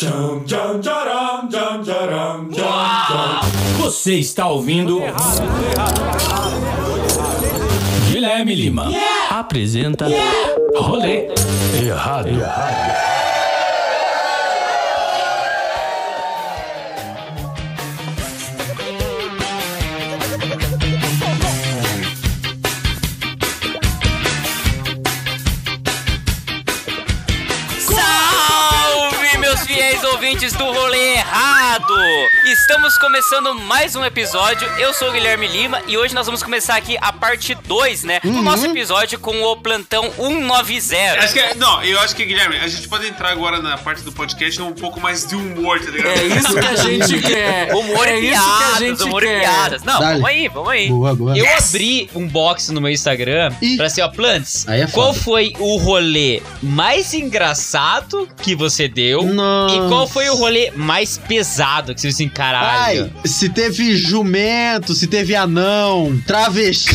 Tcham, tcham, tcharam, tcham, tcharam, tcham, tcham. Você está ouvindo. Guilherme Lima apresenta Rolê Errado. Errado! Estamos começando mais um episódio. Eu sou o Guilherme Lima e hoje nós vamos começar aqui a parte 2, né? Do nosso episódio com o plantão 190. Acho que, não, eu acho que, Guilherme, a gente pode entrar agora na parte do podcast um pouco mais de humor, tá ligado? É isso que a gente quer. Humor é e isso que a piadas, gente humor e quer. piadas. Não, Dale. vamos aí, vamos aí. Boa, boa. Eu abri um box no meu Instagram Ih. pra assim, ó, Plants, Aí é qual foda. foi o rolê mais engraçado que você deu? Nossa. E qual foi o rolê mais pesado que você assim, caralho? Ai, se teve jumento, se teve anão, travesti,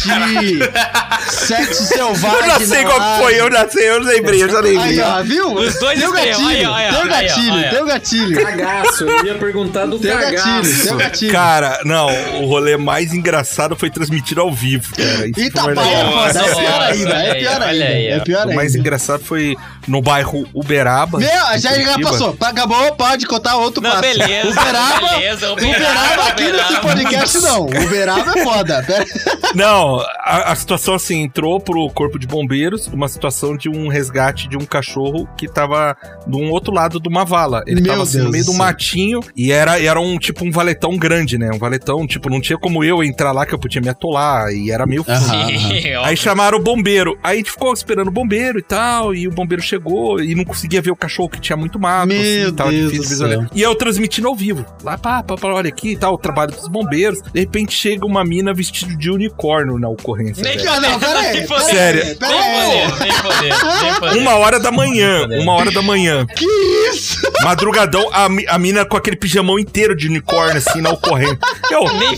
sexo selvagem. Eu já sei qual foi, eu já sei, eu lembrei, eu já lembrei. Aí, ó, viu? Os dois tem o extremos, gatilho, aí, ó, tem o gatilho, aí, ó. tem o gatilho. Cagaço, eu ia perguntar do Tem o gatilho, cagaço. tem o gatilho. Cara, não, o rolê mais engraçado foi transmitido ao vivo, cara. Isso Eita, mais é é pior ainda, é pior olha ainda, aí, é pior O mais ainda. engraçado foi no bairro Uberaba. Meu, já, já passou, acabou, pode contar outro Não, passo. beleza, Uberaba, beleza, Uberaba, Uberaba, aqui nesse podcast não, Uberaba é foda. Pera- Não, a, a situação assim, entrou pro corpo de bombeiros uma situação de um resgate de um cachorro que tava de um outro lado de uma vala. Ele Meu tava assim, Deus no meio do matinho e era, era um tipo um valetão grande, né? Um valetão, tipo, não tinha como eu entrar lá que eu podia me atolar e era meio. Sim, ó. Aí chamaram o bombeiro. Aí a gente ficou esperando o bombeiro e tal. E o bombeiro chegou e não conseguia ver o cachorro que tinha muito mato. Meu assim, Deus difícil do visualizar. céu. E eu transmitindo ao vivo. Lá, pá, pá, pá, olha aqui e tal, o trabalho dos bombeiros. De repente chega uma mina vestida de unicórnio na ocorrência. Nem. Ah, não, pera aí, pera aí, Sério. pera Nem aí. poder, nem poder, nem poder. Uma hora da manhã, uma hora da manhã. Que isso? Madrugadão, a, a mina com aquele pijamão inteiro de unicórnio, assim, na ocorrência. Eu, Nem eu,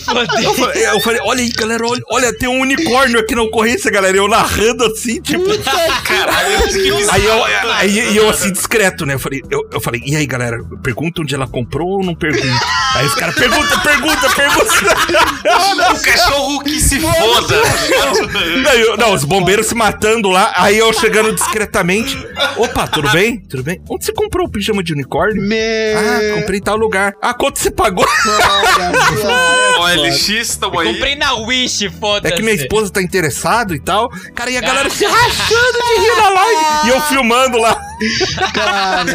falei, eu falei, olha aí, galera, olha, olha, tem um unicórnio aqui na ocorrência, galera. Eu narrando assim, tipo. Caralho, que bizarro. Aí eu, aí, e eu assim, discreto, né? Eu falei, eu, eu falei, e aí, galera, pergunta onde ela comprou ou não pergunta? aí os caras, pergunta, pergunta, pergunta. O cachorro que se foda. não, eu- não, os bombeiros se matando lá, aí eu chegando discretamente. Opa, tudo bem? Tudo bem? Onde você comprou o pijama de unicórnio? Meu. Ah, comprei em tal lugar. Ah, quanto você pagou? OLX, tamo aí. Comprei na Wish, foda-se. É que minha esposa tá interessado e tal. Cara, e a galera se rachando de rir na live. E eu filmando lá. Cara,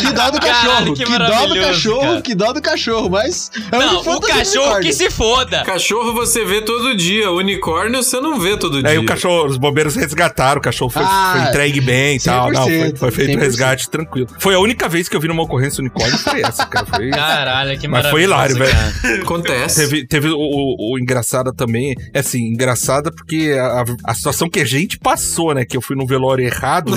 que dó do cachorro, que que, dó do cachorro, cara. que dó do cachorro, mas... é Não, o cachorro que se foda. Cachorro você vê todo dia, unicórnio você não vê todo dia. Aí o cachorro, os bombeiros resgataram, o cachorro foi, Ah, foi entregue bem e tal. Não, foi, 100%, foi feito o 100%. resgate tranquilo. Foi a única vez que eu vi numa ocorrência unicórnio, foi essa, cara. Foi... Caralho, que Mas maravilhoso. foi hilário, velho. Acontece. Teve, teve o, o, o engraçada também, é assim, engraçada porque a, a situação que a gente passou, né? Que eu fui no velório errado.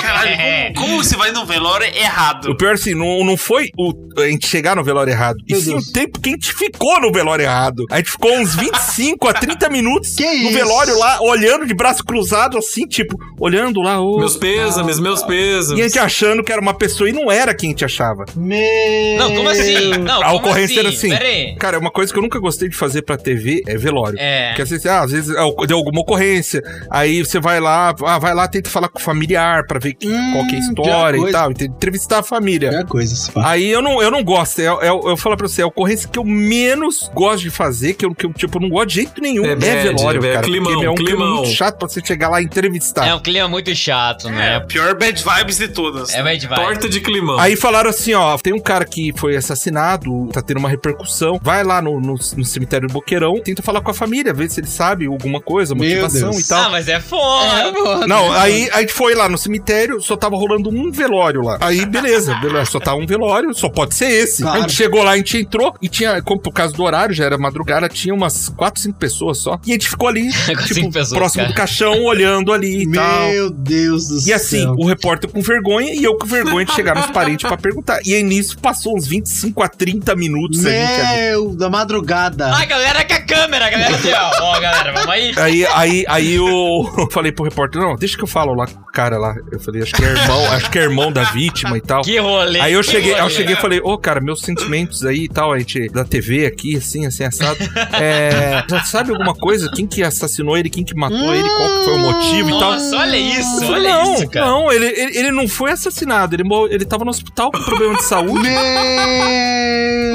Caralho, como, como você vai no velório errado? o pior assim, não, não foi o, a gente chegar no velório errado, e Meu sim Deus. o tempo que a gente ficou no velório errado. A gente ficou uns 25 a 30 minutos Que no isso? velório lá, olhando de braço cruzado, assim, tipo, olhando lá. ô, Meus pêsames, meus E a pêsames. gente achando que era uma pessoa e não era quem a gente achava. Meu... Não, como assim? Não, a como ocorrência era assim. Aí. Cara, uma coisa que eu nunca gostei de fazer pra TV é velório. É. Porque às vezes, ah, às vezes ah, deu alguma ocorrência, aí você vai lá, ah, vai lá, tenta falar com o familiar pra ver Hum, qual que é a história e tal, ent- entrevistar a família. É coisa. Aí eu não, eu não gosto. É, é, eu falo pra você, é a ocorrência que eu menos gosto de fazer, que eu, que eu tipo, não gosto de jeito nenhum. É É, bad, velório, é cara. climão, é um clima muito chato pra você chegar lá e entrevistar. É um clima muito chato, É, né? a pior bad vibes de todas. É, de vai. Torta de climão. Aí falaram assim, ó, tem um cara que foi assassinado, tá tendo uma repercussão, vai lá no, no, no cemitério do Boqueirão, tenta falar com a família, ver se ele sabe alguma coisa, motivação e tal. Ah, mas é foda. É, mano. Não, aí a gente foi lá no cemitério, só tava rolando um velório lá. Aí, beleza, beleza, só tava um velório, só pode ser esse. Claro. A gente chegou lá, a gente entrou e tinha, como por causa do horário, já era madrugada, tinha umas 4, 5 pessoas só. E a gente ficou ali, tipo, pessoas, próximo cara. do caixão, olhando ali e tal. Meu Deus do céu. E assim, o repórter com vergonha e eu com vergonha de chegar nos parentes pra perguntar. E aí nisso passou uns 25 a 30 minutos a ali. Meu, da madrugada. Ah, galera com a câmera, galera aqui, ó. Ó, galera, vamos aí. Aí, aí, aí eu falei pro repórter, não, deixa que eu falo lá com o cara lá. Eu falei, acho que é irmão, acho que é irmão da vítima e tal. Que rolê. Aí eu cheguei, rolê. eu cheguei e falei, ô cara, meus sentimentos aí e tal, a gente da TV aqui, assim, assim, assado. É, já sabe alguma coisa? Quem que assassinou ele, quem que matou ele, qual que foi o motivo e tal? Nossa, olha isso, falei, olha não, isso, cara. não, ele, ele, ele não foi assassinado, ele, mor- ele tava no hospital com problema de saúde.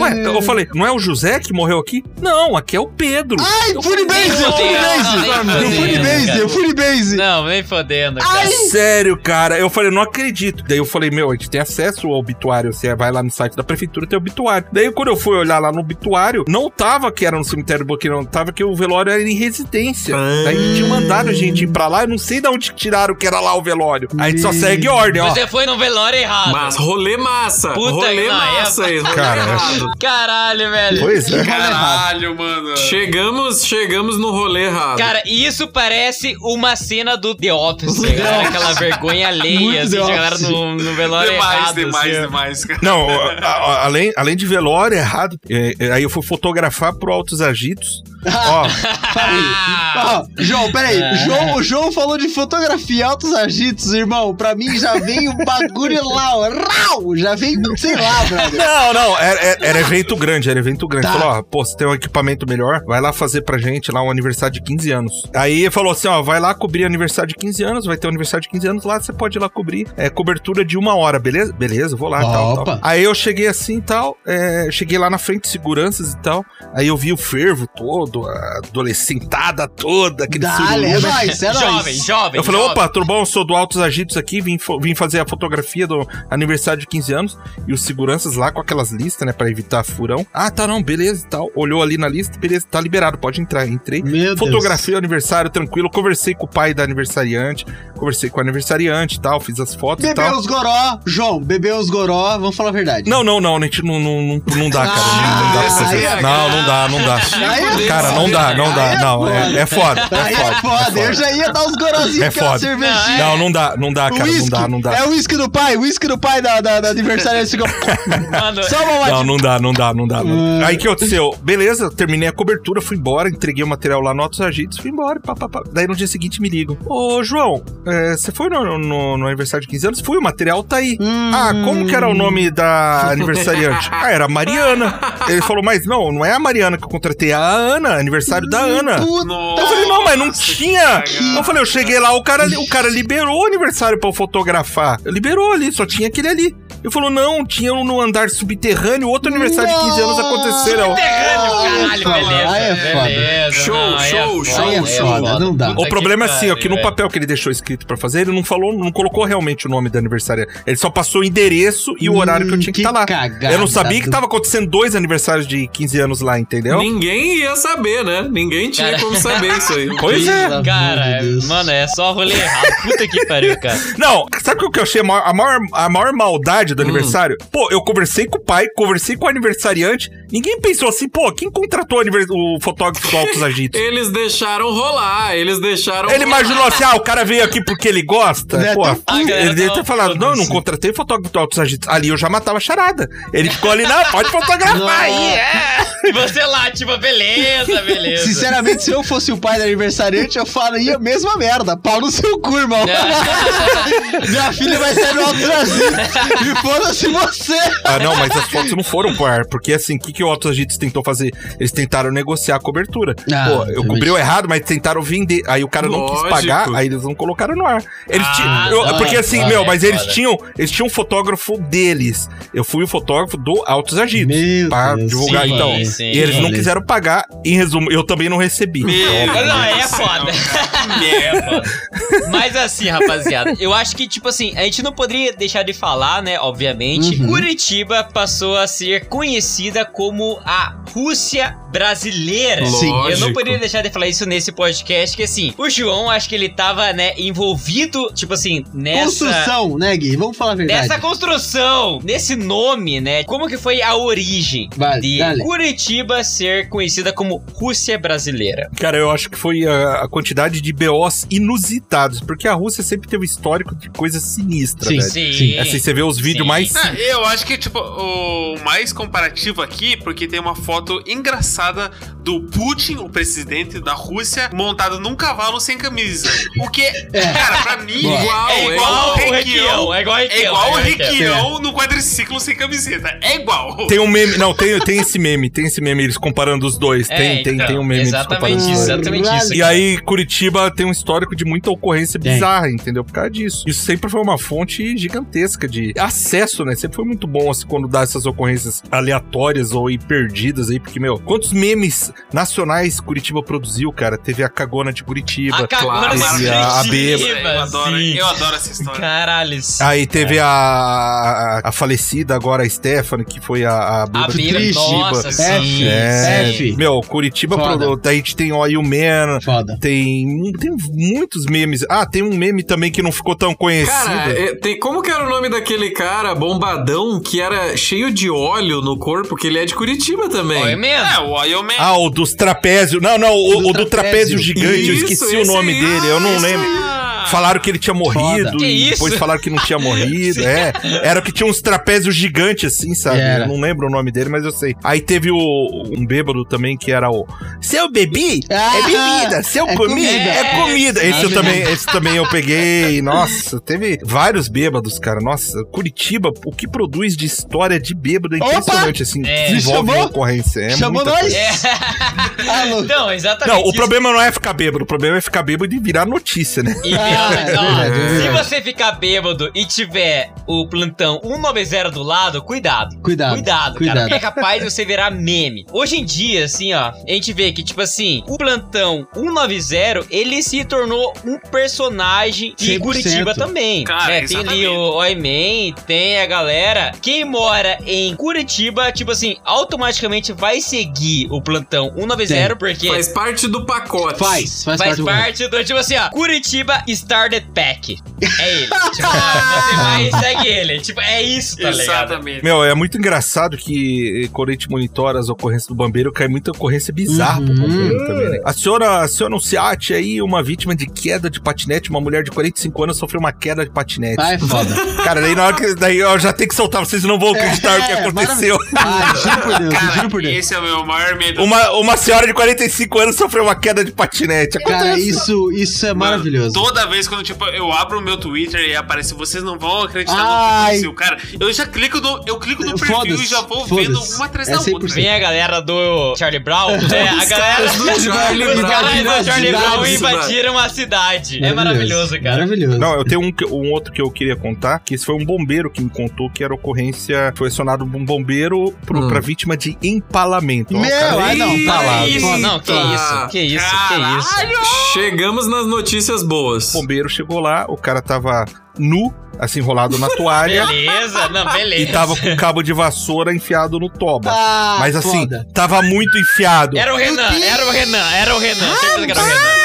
Ué, eu falei, não é o José que morreu aqui? Não, aqui é o Pedro. Ai, Funibase, Não, Funibase! não, nem O Funibase, o Funibase! Não, nem fodendo, cara. Ai, Sério, cara. Eu falei, não acredito. Daí eu falei, meu, a gente tem acesso ao obituário. Você vai lá no site da prefeitura, tem obituário. Daí quando eu fui olhar lá no obituário, não tava que era no cemitério do Boqueirão, tava que o velório era em residência. Daí tinha mandado a gente ir pra lá, eu não sei de onde tiraram que era lá o velório. A gente só segue ordem, ó. Você foi no velório errado. Mas rolê massa. Puta rolê massa é- Cara, errado. Caralho, velho. Pois é. Caralho, mano. Chegamos, chegamos no rolê errado. Cara, isso parece uma cena do The Office, cara. Aquela vergonha alheia, assim, galera no, no velório Demais, errado. demais, assim. demais, cara. Não, a- a- além, além de velório errado, é, é, aí eu fui fotografar pro Altos Agitos. Ó, Ah, Ó, João, peraí. É. João, o João falou de fotografia altos agitos, irmão. Pra mim já veio o bagulho lá. Rau! Já veio, sei lá, brother. Não, não, era, era- evento grande, era evento grande. Tá. Falou, ó, pô, você tem um equipamento melhor, vai lá fazer pra gente lá um aniversário de 15 anos. Aí ele falou assim, ó, vai lá cobrir aniversário de 15 anos, vai ter um aniversário de 15 anos lá, você pode ir lá cobrir. É cobertura de uma hora, beleza? Beleza, vou lá e tal, tal. Aí eu cheguei assim e tal, é, cheguei lá na frente de seguranças e tal, aí eu vi o fervo todo, adolescentada toda, aquele Dale, é nóis, é jovem, nóis. jovem. Eu falei, jovem. opa, tudo bom? Eu sou do Altos Agitos aqui, vim, vim fazer a fotografia do aniversário de 15 anos. E os seguranças lá com aquelas listas, né, pra evitar furão. Ah, tá, não, beleza e tal. Olhou ali na lista, beleza, tá liberado, pode entrar. Entrei. Meu Deus. Fotografei o aniversário tranquilo, conversei com o pai da aniversariante, conversei com o aniversariante e tal, fiz as fotos e Bebeu tal. os goró, João, bebeu os goró, vamos falar a verdade. Não, não, não, a gente não, não, não, não dá, cara. Ah, não, dá pra fazer. é- Não, não dá, não dá. Aí é Cara, não dá, não dá, não. É, é foda. Aí é foda, eu já ia dar os gorozinhos É é foda. cervejinha. Não, não dá, não dá, cara, não dá, não dá. É o uísque do pai, o uísque do pai da, da, da aniversário. Só uma Não, não dá, não dá, não dá. não. Ah. Aí que aconteceu? Beleza, terminei a cobertura, fui embora, entreguei o material lá no Altos Agitos, fui embora, pá, pá, pá. Daí no dia seguinte me ligam. Ô, João, é, você foi no, no- no aniversário de 15 anos? Fui, o material tá aí. Hum. Ah, como que era o nome da aniversariante? ah, era a Mariana. Ele falou, mas não, não é a Mariana que eu contratei, é a Ana, aniversário da Ana. Puta. Eu falei, não, mas não tinha. Eu falei, eu cheguei lá, o cara, o cara liberou o aniversário pra eu fotografar. Liberou ali, só tinha aquele ali. Ele falou, não, tinha um no andar subterrâneo, outro aniversário de 15 anos aconteceram. Subterrâneo, caralho, beleza. Aí é foda. beleza, Show, não, aí é show, é foda, não dá. O problema é assim, ó, que no papel que ele deixou escrito pra fazer, ele não falou, não colocou realmente o nome da aniversária. Ele só passou o endereço e o horário que eu tinha que estar lá. cagada Eu não sabia que do- tava acontecendo dois aniversários de 15 anos lá, entendeu? Ninguém ia saber, né? Ninguém tinha Cara. como saber isso aí. Pois é. Cara, mano, é só rolê errado. Puta que pariu, cara. Não, sabe o que eu achei a maior, a maior, a maior maldade do aniversário? Pô, eu conversei com o pai, conversei com o aniversariante, ninguém pensou assim, pô, quem contratou o, fotógrafo do Altos Agitos? Eles deixaram rolar, eles deixaram Ele rolar. imaginou assim, ah, o cara veio aqui porque ele gosta. Né, Pô, Ah, galera, ele deve ter falado, não, eu não contratei fotógrafo do Altos Agitos. Ali eu já matava a charada. Ele ficou ali, não, pode fotografar aí, é. Você lá, tipo, beleza, beleza. Sinceramente, se eu fosse o pai do aniversariante, eu faria a mesma merda. Pau no seu cu, irmão. Minha filha vai sair no alto Brasil. E foda-se você. Ah, não, mas as fotos não foram pro ar, porque assim, o que, que o Altos Agitos tentou fazer? Eles tentaram negociar a cobertura. Ah, Pô, eu cobriu errado, mas tentaram vender. Aí o cara não Lógico. quis pagar, aí eles não colocaram no ar. Eles Ah, tinham. eu- não, porque assim, não, meu, é mas eles tinham. Eles tinham um fotógrafo deles. Eu fui o fotógrafo do Altos Agitos. Meu pra Deus. divulgar. Sim, então. sim. E eles não Beleza. quiseram pagar. Em resumo, eu também não recebi. Meu. Não, é foda. céu, É foda. Mas assim, rapaziada, eu acho que, tipo assim, a gente não poderia deixar de falar, né? Obviamente, Uhum. Curitiba passou a ser conhecida como a Rússia brasileira. Sim. Eu não poderia deixar de falar isso nesse podcast, que assim, o João, acho que ele tava, né, envolvido, tipo assim, nessa. Construção, né, Gui? Vamos falar a verdade. Nessa construção, nesse nome, né? Como que foi a origem? De dale. Curitiba ser conhecida como Rússia brasileira? Cara, eu acho que foi a, a quantidade de BOs inusitados, porque a Rússia sempre teve um histórico de coisas sinistras, Sim. velho. Sim. Assim, você vê os vídeos Sim. mais. Ah, eu acho que, tipo, o mais comparativo aqui, porque tem uma foto engraçada do Putin, o presidente da Rússia, montado num cavalo sem camisa. O que, cara, pra mim, Boa. Igual, é é igual o Requião. é igual o É Requião. igual o é Requião. Requião no quadriciclo sem camiseta. É igual. Tem um meme. Não, tem, tem esse meme, tem esse meme, eles comparando os dois. É, tem, tem, então, tem um meme eles Exatamente comparando os isso, dois. exatamente isso. E aí, Curitiba tem um histórico de muita ocorrência Tem. bizarra, entendeu? Por causa disso. Isso sempre foi uma fonte gigantesca de acesso, né? Sempre foi muito bom, assim, quando dá essas ocorrências aleatórias ou aí perdidas aí, porque, meu, quantos memes nacionais Curitiba produziu, cara? Teve a cagona de Curitiba. A cagona de a, a Curitiba. bêbada. Eu adoro, sim. eu adoro essa história. Caralho. Aí teve a, a, a falecida agora, a Stephanie, que foi a, a A bêbada de triste. nossa, sim. F, É, F. meu, Curitiba, Foda. pro, daí a gente tem o Aí o Man, Foda. tem, tem muitos memes. Ah, tem um meme também que não ficou tão conhecido. Cara, é, tem, como que era o nome daquele cara bombadão que era cheio de óleo no corpo, que ele é de Curitiba também? Olha mesmo. É, o Man. Ah, o dos trapézios. Não, não, o, Do o do trapézio trapézio. gigante, eu Isso, esqueci o nome aí. dele, eu não Isso lembro. Falaram que ele tinha morrido Foda. Que e isso? depois falaram que não tinha morrido. é. Era que tinha uns trapézios gigantes assim, sabe? Era. Eu não lembro o nome dele, mas eu sei. Aí teve o, um bêbado também que era o. Se eu bebi, Ah, é bebida. Se eu é comi, comida. é comida. Esse eu também, esse também eu peguei. Nossa, teve vários bêbados, cara. Nossa, Curitiba, o que produz de história de bêbado é Opa! impressionante, assim. É. Desenvolve Chamou? uma ocorrência. É Chamou muita nós? coisa. É. Alô. Então, exatamente. Não, o isso. problema não é ficar bêbado, o problema é ficar bêbado e virar notícia, né? E virar- é é se você ficar bêbado e tiver o plantão 190 do lado, cuidado. Cuidado. Cuidado, Cuidado. cara. É capaz de você virar meme. Hoje em dia, assim, ó, a gente vê que, tipo assim, o plantão 190, ele se tornou um personagem de 100%. Curitiba também. Cara, né? Tem ali o Oi-Man, tem a galera. Quem mora em Curitiba, tipo assim, automaticamente vai seguir o plantão 190, porque Faz parte do pacote. Faz, faz, Faz parte do parte do, tipo assim, ó, Curitiba Started Pack. É ele. tipo, você vai e segue ele. Tipo, é isso, tá ligado? Exatamente. Meu, é muito engraçado que quando a gente monitora as ocorrências do bombeiro, cai muita ocorrência bizarra pro Uhum. bombeiro também, né? Aciona, aciona um SEAT aí, uma vítima de queda de patinete, uma mulher de 45 anos sofreu uma queda de patinete. Ah, é foda. Cara, daí na hora que daí eu já tenho que soltar, vocês não vão acreditar o que É, aconteceu. Ah, juro por Deus, Cara, juro por Deus. esse é o meu maior medo. Uma, uma senhora de 45 anos sofreu uma queda de patinete. Cara, isso, isso é Mano, maravilhoso. Toda vez quando tipo, eu abro o meu Twitter e aparece, vocês não vão acreditar no Ai. que aconteceu. Cara, eu já clico no, eu clico no perfil e já vou vendo uma atrás da É outra. 100%. Vem a galera do Charlie Brown, né? A galera do Charlie Os Brown caras do Charlie a Brown cidade. invadiram a cidade. É maravilhoso, cara. Maravilhoso. Não, eu tenho um, que- um outro que eu queria contar, que esse foi um bombeiro que me contou que era ocorrência, foi acionado um bombeiro pro, Hum. pra vítima de empalamento. Meu, ai não, tá lá. Que não, que Ah, isso, que isso, que isso. Chegamos nas notícias boas. O bombeiro chegou lá, o cara tava nu, assim, enrolado na toalha. Beleza, não, beleza. E tava com cabo de vassoura enfiado no toba. Ah, Mas assim, foda. tava muito enfiado. Era o Renan, era o Renan, era o Renan. Certeza que era o Renan.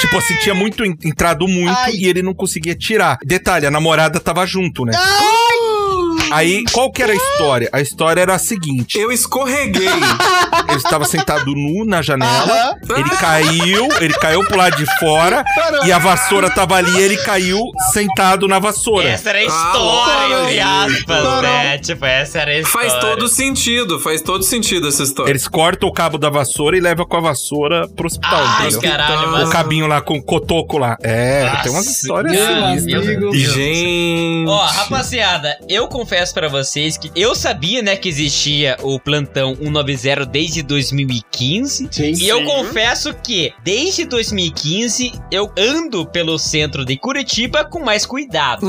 Tipo assim, tinha muito en- entrado muito Ai. e ele não conseguia tirar. Detalhe, a namorada tava junto, né? Aí, qual que era a história? A história era a seguinte: Eu escorreguei. ele estava sentado nu na janela, ele caiu, ele caiu pro lado de fora e a vassoura tava ali e ele caiu sentado na vassoura. Essa era a Ah, história, entre aspas, né? Tipo, essa era a história. faz todo sentido, faz todo sentido essa história. Eles cortam o cabo da vassoura e levam com a vassoura pro hospital, Ai, entendeu? caralho, O mas... cabinho lá com o cotoco lá. É, tem umas Nossa, histórias sinistras. né? Gente. Ó, rapaziada, eu confesso pra vocês que eu sabia, né, que existia o plantão 190 desde 2015. Sim. E eu Sim. confesso que, desde 2015, eu ando pelo centro de Curitiba com mais cuidado.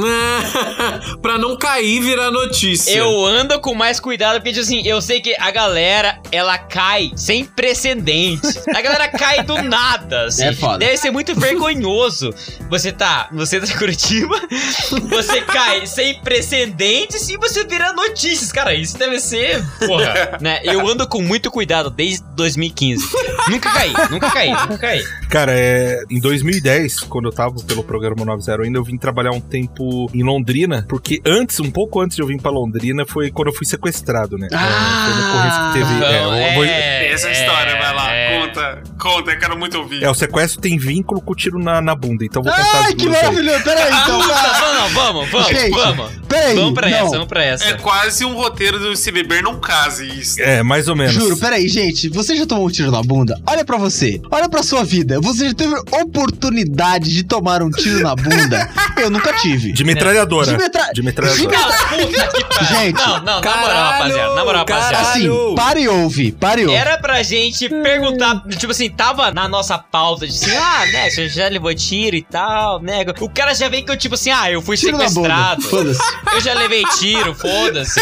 pra não cair e virar notícia. Eu ando com mais cuidado, porque, tipo assim, eu sei que a galera, ela cai sem precedentes. A galera cai do nada, assim. É foda. Deve ser muito vergonhoso. Você tá no centro de Curitiba, você cai sem precedentes e e você vira notícias, cara. Isso deve ser. Porra, né? Eu ando com muito cuidado desde 2015. nunca caí, nunca caí, nunca caí. Cara, é, em 2010, quando eu tava pelo programa 90 ainda, eu vim trabalhar um tempo em Londrina, porque antes, um pouco antes de eu vir pra Londrina, foi quando eu fui sequestrado, né? Ah! foi no que teve. é, Então, eu vou- é, Essa é, história, vai lá, é. conta, conta, eu quero muito ouvir. é, o sequestro tem vínculo com o tiro na, na bunda, então eu vou contar Ai, as que maravilhoso. Peraí, então. Puta, vai. vamos, vamos, vamos, Gente, vamos. peraí, Vamos pra não. essa, vamos pra essa. É quase um roteiro do Se Beber Não Case, isso. É, mais ou menos. Juro, peraí, gente. Você já tomou um tiro na bunda? Olha pra você. Olha pra sua vida. Você já teve oportunidade de tomar um tiro na bunda? Eu nunca tive. De metralhadora. De metra- De metralhadora. Ah, puta que pariu. Gente. Não, não, na moral, Caralho, rapaziada. Na moral, rapaziada. Assim, Caralho. para e ouve. Para e ouve. Era pra gente perguntar, tipo assim, tava na nossa pauta de assim, ah, né, você já levou tiro e tal, né? O cara já vem que eu, tipo assim, ah, eu fui Tiro sequestrado. Foda-se. Eu já levei tiro, foda-se.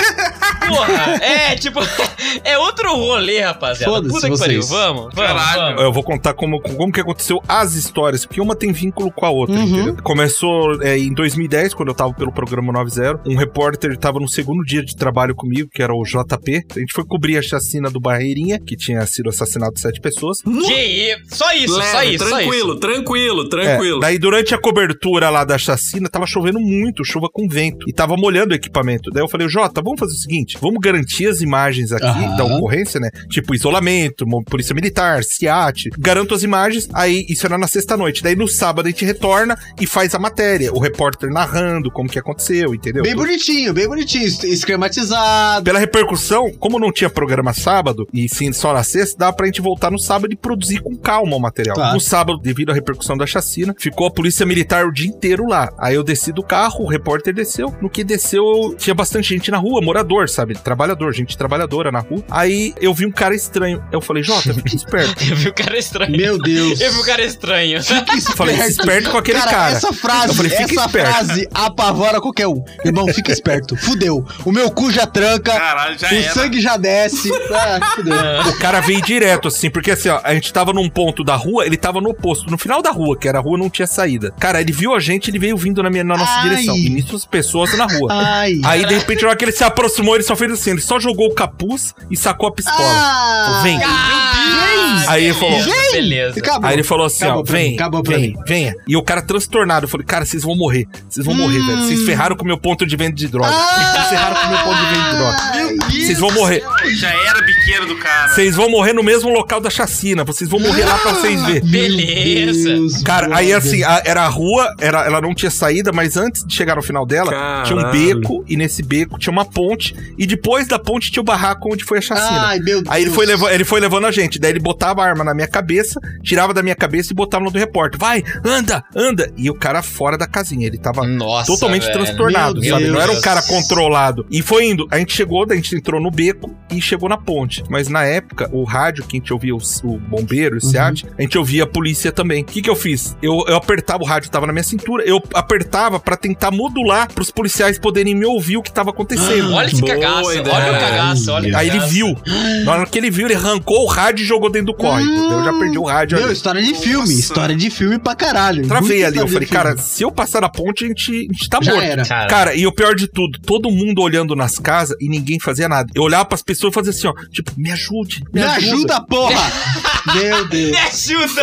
Porra, é, tipo, é outro rolê, rapaziada. Foda-se Puta que vocês. pariu, vamos, vamos, Caralho. vamos. Eu vou contar como, como que aconteceu as histórias, porque uma tem vínculo com a outra, Uhum. entendeu? Começou é, em 2010, quando eu tava pelo programa 90. Um repórter tava no segundo dia de trabalho comigo, que era o JP. A gente foi cobrir a chacina do Barreirinha, que tinha sido assassinado sete pessoas. Que isso? Só isso, só Leve, isso, só tranquilo, isso. tranquilo, É, tranquilo. daí durante a cobertura lá da chacina, tava chovendo muito, chuva com vento, e tava molhando o equipamento. Daí eu falei, Jota, vamos fazer o seguinte, vamos garantir as imagens aqui Aham. da ocorrência, né? Tipo isolamento, polícia militar, SIAT, garanto as imagens, aí isso era na sexta-noite. Daí no sábado a gente retorna e faz a matéria, o repórter narrando como que aconteceu, entendeu? Bem bonitinho, bem bonitinho. es- Esquematizado. Pela repercussão, como não tinha programa sábado, e sim só na sexta, dá pra gente voltar no sábado e produzir com calma o material. Claro. No sábado, devido à repercussão da chacina, ficou a polícia militar o dia inteiro lá. Aí eu desci do carro, o repórter desceu. No que desceu, tinha bastante gente na rua, morador, sabe? Trabalhador, gente trabalhadora na rua. Aí eu vi um cara estranho. Eu falei, Jota, fica esperto. Eu vi o cara estranho. Meu Deus. Eu vi o cara estranho. Fica Eu falei, fica esperto com aquele cara. Essa frase, Eu falei, fica essa esperto. frase apavora qualquer um. Irmão, fica esperto. Fudeu. O meu cu já tranca. Caralho, já o era. sangue já desce. Ah, fudeu. O cara veio direto, assim, porque assim, ó, a gente tava num ponto da rua, ele tava no oposto, no final da rua, que era a rua não tinha saída. Cara, ele viu a gente, ele veio vindo na, minha, na nossa Direção. E nisso as pessoas na rua. Ai. Aí, de repente, na hora que ele se aproximou, ele só fez assim, ele só jogou o capuz e sacou a pistola. Ah, Vem. Ah, Aí ele falou, beleza, beleza. Acabou. Aí ele falou assim, Acabou ó, vem, mim, acabou pra vem, mim. venha. E o cara transtornado, eu falei, cara, vocês vão morrer. Vocês vão morrer, velho. Vocês ferraram com o meu ponto de venda de droga. Vocês ferraram com o meu ponto de venda de droga. Vocês vão morrer. Já era biqueiro do cara. Vocês vão morrer no mesmo local da chacina. Vocês vão morrer lá pra vocês verem. Beleza. Cara, aí assim, a- era a rua, era, ela não tinha saída, mas antes de chegar no final dela, Caralho. tinha um beco, e nesse beco tinha uma ponte, e depois da ponte tinha o barraco onde foi a chacina. Ai, meu Deus. Aí ele foi, levando, ele foi levando a gente, daí ele botava a arma na minha cabeça, tirava da minha cabeça e botava no do repórter. Vai, anda, anda. E o cara fora da casinha, ele tava Nossa, totalmente velho. transtornado, Meu sabe? Não era um Deus. cara controlado. E foi indo. A gente chegou, a gente entrou no beco e chegou na ponte. Mas na época, o rádio, que a gente ouvia o, o bombeiro, o SEAT, a gente ouvia a polícia também. O que que eu fiz? Eu, eu apertava, o rádio tava na minha cintura, eu apertava pra tentar modular pros policiais poderem me ouvir o que tava acontecendo. Olha esse cagaço, ideia. olha o cagaço, olha o Aí ele viu. Na hora que ele viu, ele arrancou o rádio e jogou dentro do córrego. Daí Eu já perdi o rádio Meu, ali. história de filme. Nossa. História de filme pra caralho. Travei ali, eu falei, cara, se eu passar na ponte, a gente, a gente tá Já morto. era. Cara. Cara, e o pior de tudo, todo mundo olhando nas casas e ninguém fazia nada. Eu olhava pras pessoas e fazia assim, ó, tipo, me ajude, me, Me ajuda, porra! Meu Deus. Me ajuda!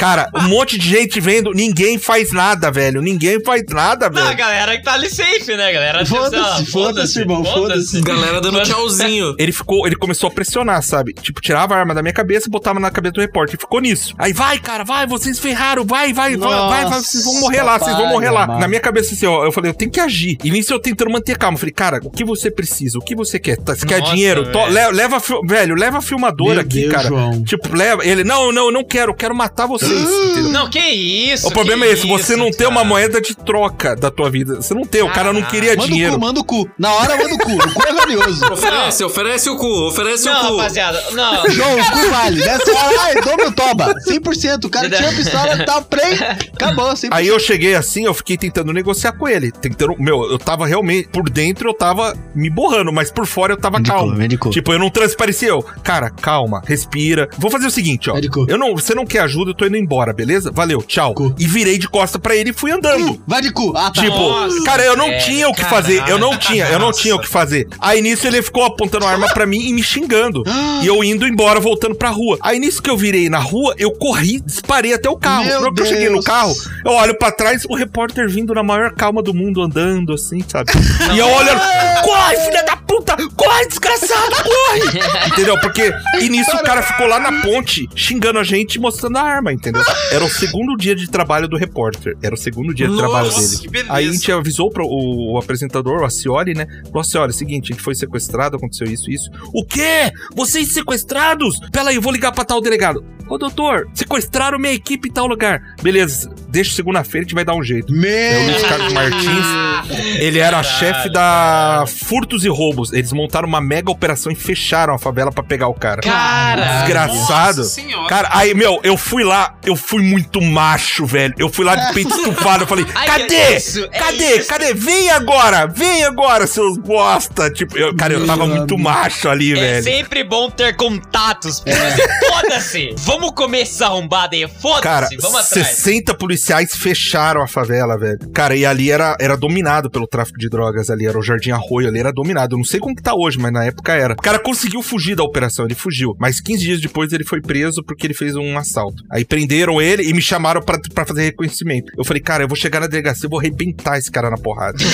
Cara, um monte de gente vendo, ninguém faz nada, velho. Ninguém faz nada, Não, a velho. galera que tá ali safe, né, galera? Foda-se, Ah, foda-se, irmão, foda-se. Galera dando tchauzinho. Ele ficou, ele começou a pressionar, sabe? Tipo, tirava a arma da minha cabeça e botava na cabeça do repórter. E ficou nisso. Aí, vai, cara, vai, vocês ferraram, vai, vai, vai, vai, vai, vocês vão morrer lá, vocês vão Nossa, morrer lá. pai, Na minha cabeça, assim, ó, eu falei, eu tenho que agir. E nisso eu tentando manter calma. Eu falei, cara, o que você precisa? O que você quer? Tá, Você quer Nossa, dinheiro? To- velho. le- leva, velho, leva a filmadora Meu aqui, Deus, cara. João. Tipo, leva. Ele, não, não, eu não quero, eu quero matar vocês. entendeu? Não, que isso? O problema é esse, você não tem uma moeda de troca da tua vida. Você não tem, o cara não queria Manda dinheiro. o cu, manda o cu. Na hora, manda o cu. O cu é curioso. Oferece, oferece o cu, oferece Não, o cu. rapaziada, não. João, o cu vale. Nessa hora, ai, toma o toba. 100%. O cara tinha pistola, tá prem, acabou, 100%. Aí eu cheguei assim, eu fiquei tentando negociar com ele. Tentando. Meu, eu tava realmente. Por dentro eu tava me borrando, mas por fora eu tava Medicou, calmo. medicou. Tipo, eu não transparecia. Eu, cara, calma, respira. Vou fazer o seguinte, ó. Medicou. Eu não, você não quer ajuda, eu tô indo embora, beleza? Valeu, tchau. Cu. E virei de costa pra ele e fui andando. Vai de cu. Ah, tá. Tipo, Nossa, cara, eu não velho, tinha o que caralho. fazer. Eu não tinha, eu não tinha o que fazer. Aí nisso ele ficou apontando a arma pra mim e me xingando. e eu indo embora, voltando pra rua. Aí nisso que eu virei na rua, eu corri, disparei até o carro. Meu que eu cheguei no carro, eu olho pra trás, o repórter vindo na maior calma do mundo, andando assim, sabe? e eu olhando, corre, filha da puta! Corre, desgraçado, corre! entendeu? Porque, e nisso o cara ficou lá na ponte, xingando a gente, e mostrando a arma, entendeu? Era o segundo dia de trabalho do repórter. Era o segundo dia de trabalho Nossa, dele. que beleza. Aí a gente avisou pro o, o apresentador, o Acioli, né? Falou assim: olha, é o seguinte, a gente foi sequestrado, aconteceu isso, isso. O quê? Vocês sequestrados? Pera aí, eu vou ligar pra tal delegado. Ô, doutor, sequestraram minha equipe em tal lugar. Beleza, deixa segunda-feira, a gente vai dar um jeito. É o Meu. Luiz Carlos Martins. Ele era chefe da Furtos e Roubos. Eles montaram uma mega operação e fecharam a favela pra pegar o cara. Cara. Desgraçado. Nossa senhora. Cara, aí, meu, eu fui lá, eu fui muito macho, velho. Eu fui lá de peito estufado, eu falei, Ai, cadê? é isso, é cadê? isso. Cadê? Vem agora! Vem agora, seus bosta! Tipo, eu- cara, eu tava Meu muito amigo. macho ali, É velho. sempre bom ter contatos. fazer. Foda-se. Vamos comer essa arrombada aí. Cara, Foda-se. Vamos atrás. 60 policiais fecharam a favela, velho. Cara, e ali era, era dominado pelo tráfico de drogas ali, era o Jardim Arroio, ali era dominado. Eu não sei como que tá hoje, mas na época era. O cara conseguiu fugir da operação, ele fugiu. Mas 15 dias depois ele foi preso porque ele fez um assalto. Aí prenderam ele e me chamaram pra, pra fazer reconhecimento. Eu falei, cara, eu vou chegar na delegacia, eu vou arrebentar esse cara na porrada.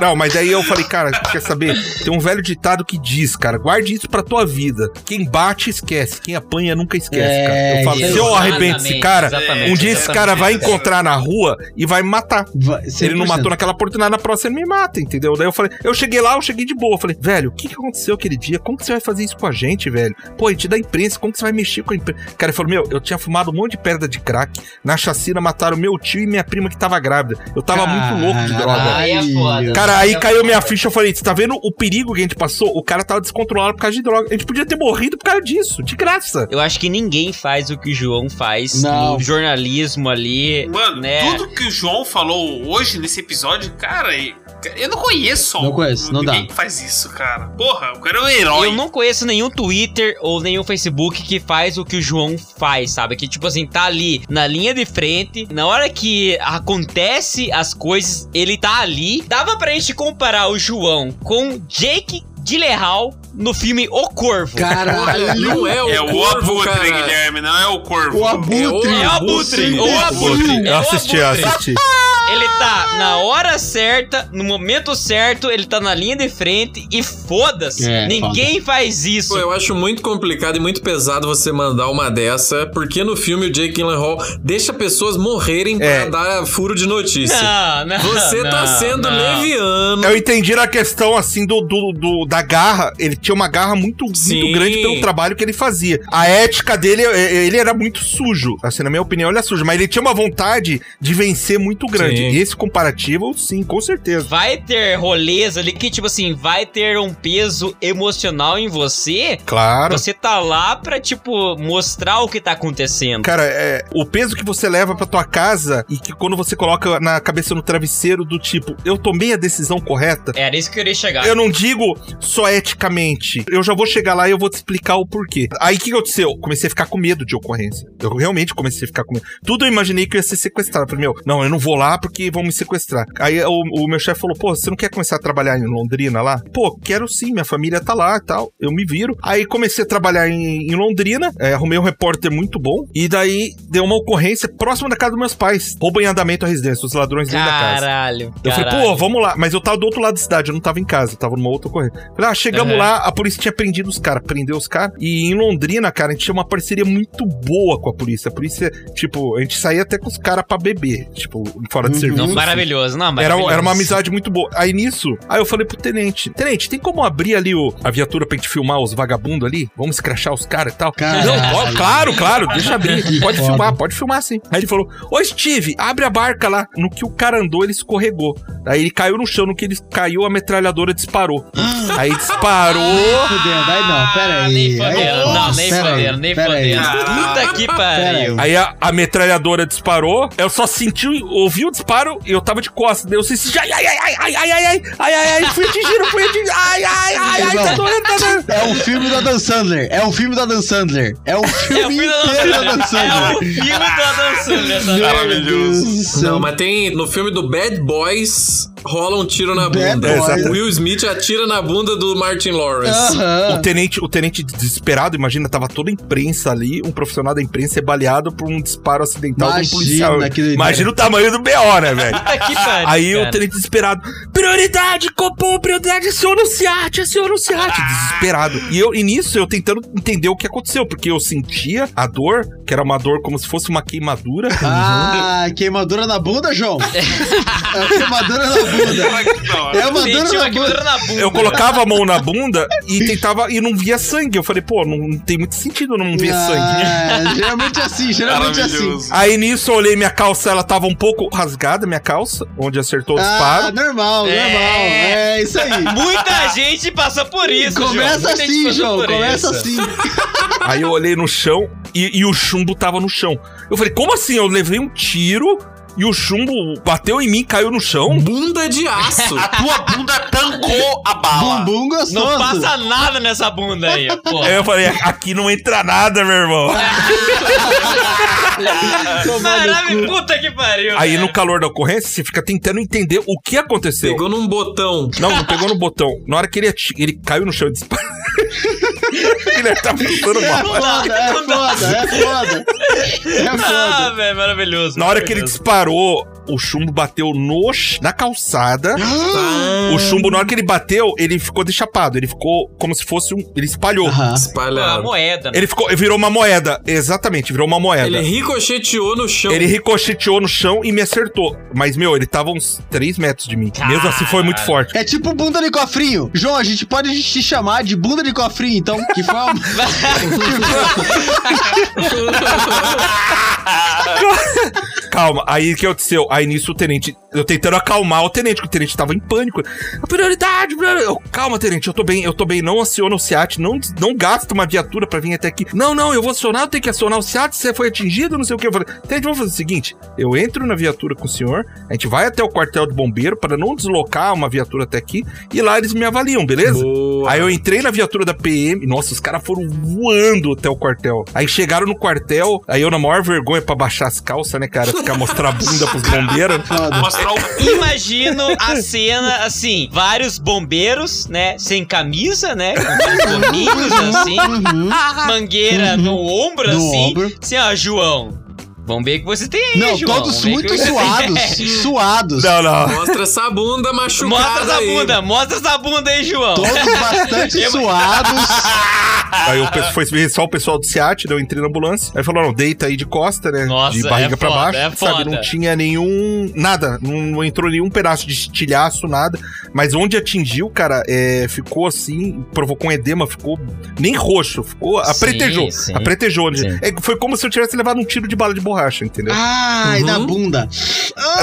Não, mas daí eu falei, cara, quer saber? Tem um velho ditado que diz, cara, guarde isso pra tua vida. Quem bate, esquece. Quem apanha, nunca esquece, É, cara. Eu falo, se eu arrebento esse cara, um dia esse cara vai encontrar na rua e vai me matar. Vai, Se ele não 100%. matou naquela oportunidade, na próxima ele me mata, entendeu? Daí eu falei, eu cheguei lá, eu cheguei de boa. Eu falei, velho, o que, que aconteceu aquele dia? Como que você vai fazer isso com a gente, velho? Pô, a gente da imprensa, como que você vai mexer com a imprensa? O cara falou, meu, eu tinha fumado um monte de pedra de crack. Na chacina mataram meu tio e minha prima que tava grávida. Eu tava muito louco de droga. Caralho. Aí é foda. Cara, aí É caiu foda. minha ficha, eu falei, você tá vendo o perigo que a gente passou? O cara tava descontrolado por causa de droga. A gente podia ter morrido por causa disso, de graça. Eu acho que ninguém faz o que o João faz Não. no jornalismo ali. Mano, né? tudo que o João falou hoje nesse episódio, cara, e- eu não conheço. Não conheço, não ninguém dá. que faz isso, cara. Porra, o cara é um herói. Eu não conheço nenhum Twitter ou nenhum Facebook que faz o que o João faz, sabe? Que, tipo assim, tá ali na linha de frente, na hora que acontece as coisas, ele tá ali. Dava pra gente comparar o João com Jake Gyllenhaal no filme O Corvo. Caralho. Não é o É o corvo, abutre, cara. Guilherme, não é o corvo. O abutre. É o Abutre, o Abutre. Eu assisti, eu assisti. Ele tá na hora certa, no momento certo, ele tá na linha de frente e foda-se. É, Ninguém faz isso. Pô, eu acho muito complicado e muito pesado você mandar uma dessa, porque no filme o Jake Gyllenhaal deixa pessoas morrerem pra É. dar furo de notícia. Não, não. Você tá não, sendo não. leviano. Eu entendi na questão, assim, do, do, do- da garra. Ele tinha uma garra muito, Sim. muito grande pelo trabalho que ele fazia. A ética dele, eh, ele era muito sujo. Assim, na minha opinião, ele é sujo. Mas ele tinha uma vontade de vencer muito grande. Sim. Esse comparativo, sim, com certeza. Vai ter rolês ali que, tipo assim, vai ter um peso emocional em você. Claro. Você tá lá pra, tipo, mostrar o que tá acontecendo. Cara, é, o peso que você leva pra tua casa e que quando você coloca na cabeça no travesseiro do tipo, eu tomei a decisão correta. Era isso que eu queria chegar. Eu não digo só eticamente. Eu já vou chegar lá e eu vou te explicar o porquê. Aí o que aconteceu? Comecei a ficar com medo de ocorrência. Eu realmente comecei a ficar com medo. Tudo eu imaginei que eu ia ser sequestrado. Eu Falei, meu, não, eu não vou lá porque vão me sequestrar. Aí o, o meu chefe falou, pô, você não quer começar a trabalhar em Londrina lá? Pô, quero sim, minha família tá lá e tal. Eu me viro. Aí comecei a trabalhar em, em Londrina, é, arrumei um repórter muito bom. E daí deu uma ocorrência próxima da casa dos meus pais. Roubo em andamento à residência, os ladrões dentro da casa. Caralho. Eu falei, pô, vamos lá. Mas eu tava do outro lado da cidade, eu não tava em casa, eu tava numa outra corrente. Falei, ah, chegamos Uhum. lá, a polícia tinha prendido os caras, prendeu os caras. E em Londrina, cara, a gente tinha uma parceria muito boa com a polícia. A polícia, tipo, a gente saía até com os caras pra beber, tipo, fora de Uhum. serviço. Não, maravilhoso, não, Era, maravilhoso. era uma amizade muito boa. Aí nisso, aí eu falei pro tenente: Tenente, tem como abrir ali o, a viatura pra gente filmar os vagabundos ali? Vamos escrachar os caras e tal? Caralho. Não, ó, claro, claro, deixa abrir. Pode Foda. filmar, pode filmar sim. Aí ele falou: Ô Steve, abre a barca lá. No que o cara andou, ele escorregou. Aí ele caiu no chão, no que ele caiu, a metralhadora disparou. Aí disparou. Fudendo, aí não, pera Ah, aí. nem fodendo, não, nem fodendo, nem fodendo. Puta que pariu. Aí a, a metralhadora disparou, eu só senti, ouvi o disparo e eu tava de costas. Daí eu senti, ai, ai, ai, ai, ai, ai, ai, ai, ai, ai, ai, fui atingido, fui atingido, ai, ai, ai, ai, tá doendo, tá doendo. É um filme do Adam Sandler. É um filme do Adam Sandler. É um É o filme inteiro Adam Adam Sandler. É o filme do Adam Sandler. Maravilhoso. Não, mas tem. No filme do Bad Boys, rola um tiro na bunda. O Will Smith atira na bunda do Martin Lawrence. O tenente, o tenente desesperado, imagina, tava toda a imprensa ali, um profissional da imprensa é baleado por um disparo acidental de um Imagina, policial. que. Imagina o tamanho do BO, né, velho? Puta que pariu. Aí cara. o tenente desesperado, prioridade, Copom, prioridade, aciona o SEAT, aciona o SEAT, desesperado. E eu, e nisso, eu tentando entender o que aconteceu, porque eu sentia a dor, que era uma dor como se fosse uma queimadura. Ah, queimadura na bunda, João? É queimadura na bunda. Olha que da hora. É uma dor na bunda. na bunda. Eu colocava a mão na bunda e tentava, e não via sangue. Eu falei, pô, não tem muito sentido não ver sangue. Ah, geralmente é assim, geralmente é assim. Aí nisso eu olhei minha calça, ela tava um pouco rasgada, minha calça, onde acertou o Ah, disparo. normal, É. normal. É isso aí. Muita gente passa por isso, João. Começa gente assim, João. Começa isso. assim. Aí eu olhei no chão e, e o chumbo tava no chão. Eu falei, como assim? Eu levei um tiro e o chumbo bateu em mim e caiu no chão? Bunda de aço. A tua bunda tancou a bala. Bumbum gostoso. Não passa nada nessa bunda aí, pô. Aí eu falei, aqui não entra nada, meu irmão. Maravilha, puta que pariu. Aí cara. no calor da ocorrência, você fica tentando entender o que aconteceu. Pegou num botão. Não, não pegou no botão. Na hora que ele, ati- ele caiu no chão e disparou. ele tá passando mal. Foda, é foda, é foda. É Ah, foda. velho, maravilhoso. Na hora que ele disparou, o chumbo bateu no, na calçada. Ah, O chumbo, na hora que ele bateu, ele ficou deixapado. Ele ficou como se fosse um. Ele espalhou. Ah, espalhado. moeda. Ele ficou, virou uma moeda. Exatamente, virou uma moeda. Ele Ele... ricocheteou no chão. ricocheteou no chão e me acertou. Mas, meu, ele tava uns 3 metros de mim. Mesmo assim, foi muito forte. É tipo bunda de cofrinho. João, a gente pode te chamar de bunda de cofrinho, então. Que foi uma... Calma, aí o que aconteceu? Aí nisso o tenente. Eu tentando acalmar o tenente, que o tenente tava em pânico. Prioridade, prioridade. Eu, Calma, tenente, eu tô bem, eu tô bem. Não aciona o SEAT, não, não gasta uma viatura pra vir até aqui. Não, não, eu vou acionar, eu tenho que acionar o SEAT. Você foi atingido, não sei o que. Eu falei, tenente, vamos fazer o seguinte: eu entro na viatura com o senhor, a gente vai até o quartel de bombeiro para não deslocar uma viatura até aqui e lá eles me avaliam, beleza? Boa. Aí eu entrei na viatura da PM, nossa, os caras foram voando até o quartel. Aí chegaram no quartel, aí eu na maior vergonha pra baixar as calças, né, cara? Ficar mostrar a bunda pros bombeiros. Mostrar o Imagino a cena assim: vários bombeiros, né? Sem camisa, né? Com vários gorrinhos, assim. Mangueira no ombro, No assim. ombro. Assim, ó, João. Vamos ver o que você tem aí, Não, João. todos Vamos muito suados. Suados. Não, não. Mostra essa bunda machucada Mostra essa aí. bunda, mostra essa bunda aí, João. Todos bastante suados. Aí o foi só o pessoal do SEAT, daí eu entrei na ambulância. Aí falou: não, deita aí de costa, né? Nossa, de barriga é pra foda, baixo. é sabe? foda. Não tinha nenhum. Nada. Não, entrou nenhum pedaço de estilhaço, nada. Mas onde atingiu, cara, é, ficou assim, provocou um edema, ficou nem roxo, ficou. Apretejou. sim. Apretejou. onde- Sim. É, foi como se eu tivesse levado um tiro de bala de borracha, entendeu? Ai, na bunda.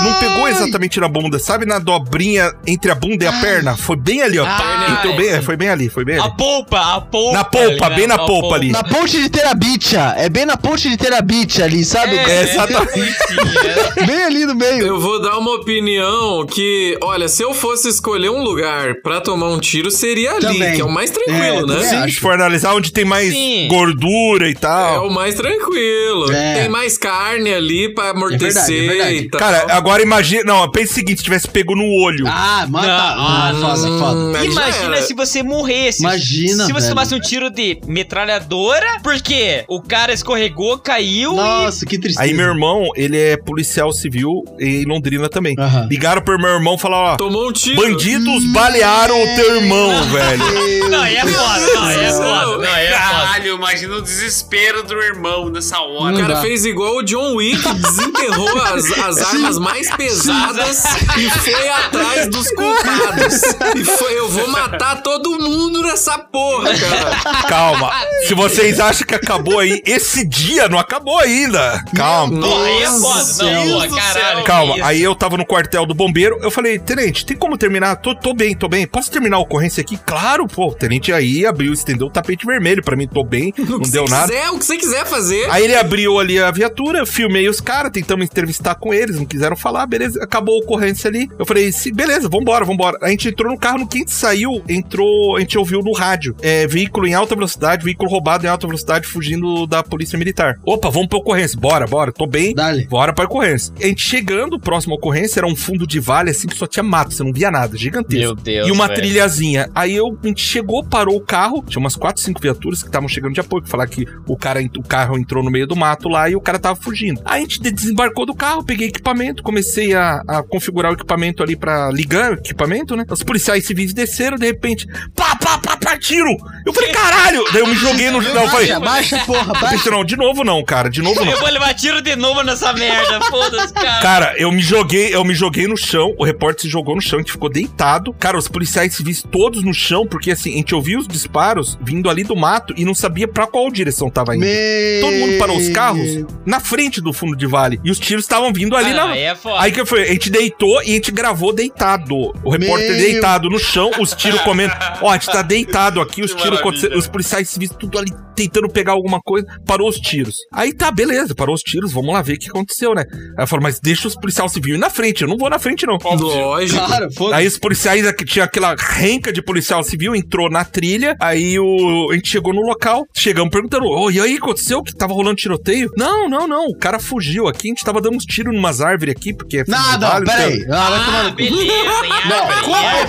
Não pegou Ai. exatamente na bunda, sabe na dobrinha entre a bunda e a perna? Foi bem ali, ó. Ai. Entrou bem, é, foi bem ali, foi bem A ali. polpa, a polpa. Na polpa, ali, né? bem na A polpa ali. Na ponte de Terabitia. É bem na ponte de Terabitia ali, sabe? É, exatamente. sim, é. Bem ali no meio. Eu vou dar uma opinião que, olha, se eu fosse escolher um lugar pra tomar um tiro, seria ali, Também. que é o mais É, tranquilo, também né? acho. Se for analisar onde tem mais Sim. gordura e É tal. o mais tranquilo. É. Tem mais carne ali pra amortecer É verdade, é verdade. e tal. Cara, agora imagina. Não, pensa o seguinte: se tivesse pego no olho. Ah, mata. Não, Ah, foda, Hum, foda. já Imagina se você morresse. Imagina, Se você velho. tomasse um tiro de metralhadora, porque o cara escorregou, caiu Nossa, que tristeza. Aí meu irmão, ele é policial civil em Londrina também. Aham. Ligaram pro meu irmão e falaram: ó. Tomou um tiro. Bandidos balearam o teu irmão, velho. Não, aí é foda, não, aí é foda, não, é foda. Caralho, imagina o desespero do irmão nessa hora. O cara dá. fez igual o John Wick, desenterrou as, as armas mais pesadas e foi atrás dos culpados. E foi, eu vou matar todo mundo nessa porra, cara. Calma. Se vocês acham que acabou aí, esse dia não acabou ainda. Calma. Não, aí é foda, não, Deus caralho. Calma, aí eu tava no quartel do bombeiro, eu falei, tenente, tem como terminar? Tô, tô bem, tô bem. Posso terminar a ocorrência aqui? Claro, pô. O tenente aí abriu, estendeu o tapete vermelho pra mim, tô bem, não deu nada. Quiser, o que você quiser fazer. Aí ele abriu ali a viatura, filmei os caras, tentamos entrevistar com eles, não quiseram falar, beleza, acabou a ocorrência ali. Eu falei, "Se- beleza, vambora, vambora. A gente entrou no carro, no que a gente saiu, entrou, a gente ouviu no rádio, é, veículo em alta velocidade, veículo roubado em alta velocidade, fugindo da polícia militar. Opa, vamos pra ocorrência, bora, bora, tô bem, Dale. bora pra ocorrência. A gente chegando, próxima ocorrência, era um fundo de vale, assim, que só tinha mato, você não via nada, gigantesco. Meu Deus, E uma velho. trilhazinha. Aí eu, a gente chegou, parou o carro, tinha umas 4, 5 viaturas que estavam chegando de apoio, que falaram que o cara, o carro entrou no meio do mato lá e o cara tava fugindo. Aí a gente desembarcou do carro, peguei equipamento, comecei a, a configurar o equipamento ali pra ligar o equipamento, né? Os policiais civis desceram, de repente, pá, pá, pá, pá, tiro! Eu falei, caralho! Daí eu me joguei no... Não, eu falei, Baixa, baixa, porra, baixa. pensei, não, de novo não, cara, de novo não. Eu vou levar tiro de novo nessa merda, foda-se, cara. Cara, eu me joguei, eu me joguei no chão, o repórter se jogou no chão, a gente ficou deitado. Cara, os policiais civis todos no chão, porque assim, a gente ouvia os disparos vindo ali do mato e não sabia pra qual direção tava indo. Meu... Todo mundo parou os carros na frente do fundo de vale. E os tiros estavam vindo ali Ah, na. aí é foda. Aí que foi? A gente deitou e a gente gravou deitado. O repórter Meu- deitado no chão, os tiros comendo. Ó, a gente tá deitado aqui, os tiros maravilha. acontecendo, os policiais civis tudo ali tentando pegar alguma coisa. Parou os tiros. Aí tá, beleza, parou os tiros, vamos lá ver o que aconteceu, né? Aí eu falo, mas deixa os policiais civis ir na frente, eu não vou na frente não. Lógico. Cara, foda Aí os policiais aqui tinha aquela renca de policial civil, entrou na trilha, aí o, a gente chegou no local, chegamos perguntando, ô, e aí, aconteceu que tava rolando tiroteio? Não, não, não, o cara fugiu aqui, a gente tava dando uns tiros numas árvores aqui, porque... é Nada, vale, peraí. então- Ah,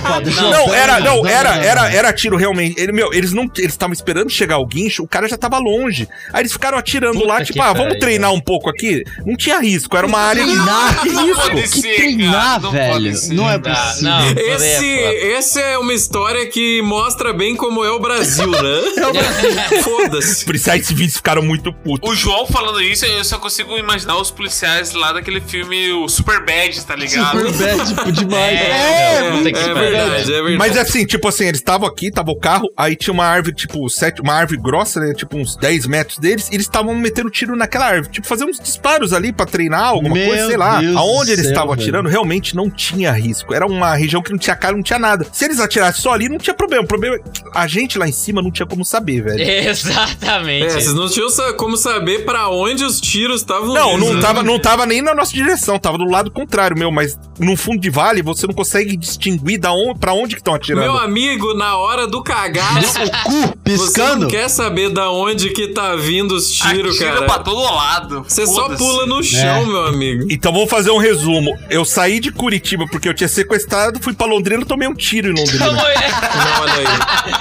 Ah, beleza, Não, em é, Não, era, não, era, não, era, não. era tiro realmente. Ele, meu, eles não, eles estavam esperando chegar o guincho, o cara já tava longe. Aí eles ficaram atirando Puta lá, tipo, ah, vamos treinar um pouco aqui. Não tinha risco, era uma área Treinar? Que Não risco? pode Que ser, treinar, não velho. ser. Não é possível. não, Esse, esse... esse é uma história que mostra bem como é o Brasil, né? Foda-se. Os policiais civis ficaram muito putos. O João falando isso, eu só consigo imaginar os policiais lá daquele filme, o Super Bad, tá ligado? Super bad, tipo, demais. É, É, É pariu. verdade, é verdade. Mas assim, tipo assim, eles estavam aqui, tava o carro, aí tinha uma árvore, tipo, sete, uma árvore grossa, né? Tipo, uns 10 metros deles, e eles estavam metendo tiro naquela árvore. Tipo, fazer uns disparos ali pra treinar alguma Meu coisa, sei lá. Deus Aonde eles estavam velho. atirando, realmente não tinha risco. Era uma região que não tinha cara, não tinha nada. Se eles atirassem só ali, não tinha problema. O problema é que a gente lá em cima não tinha como saber, velho. Exatamente. É, vocês não tinham como saber pra onde os tiros estavam Não, não né? tava, não tava nem na nossa direção, tava do lado contrário, meu, mas no fundo de vale você não consegue distinguir da onde, pra onde que estão atirando. Meu amigo, na hora do cagaço, Cu, você piscando. não quer saber da onde que tá vindo os tiros, cara. pra todo lado. Você só pula no chão, meu amigo. Então vamos fazer um resumo. Eu saí de Curitiba porque eu tinha sequestrado, fui pra Londrina, tomei um tiro em Londrina. Como é? Não, olha aí.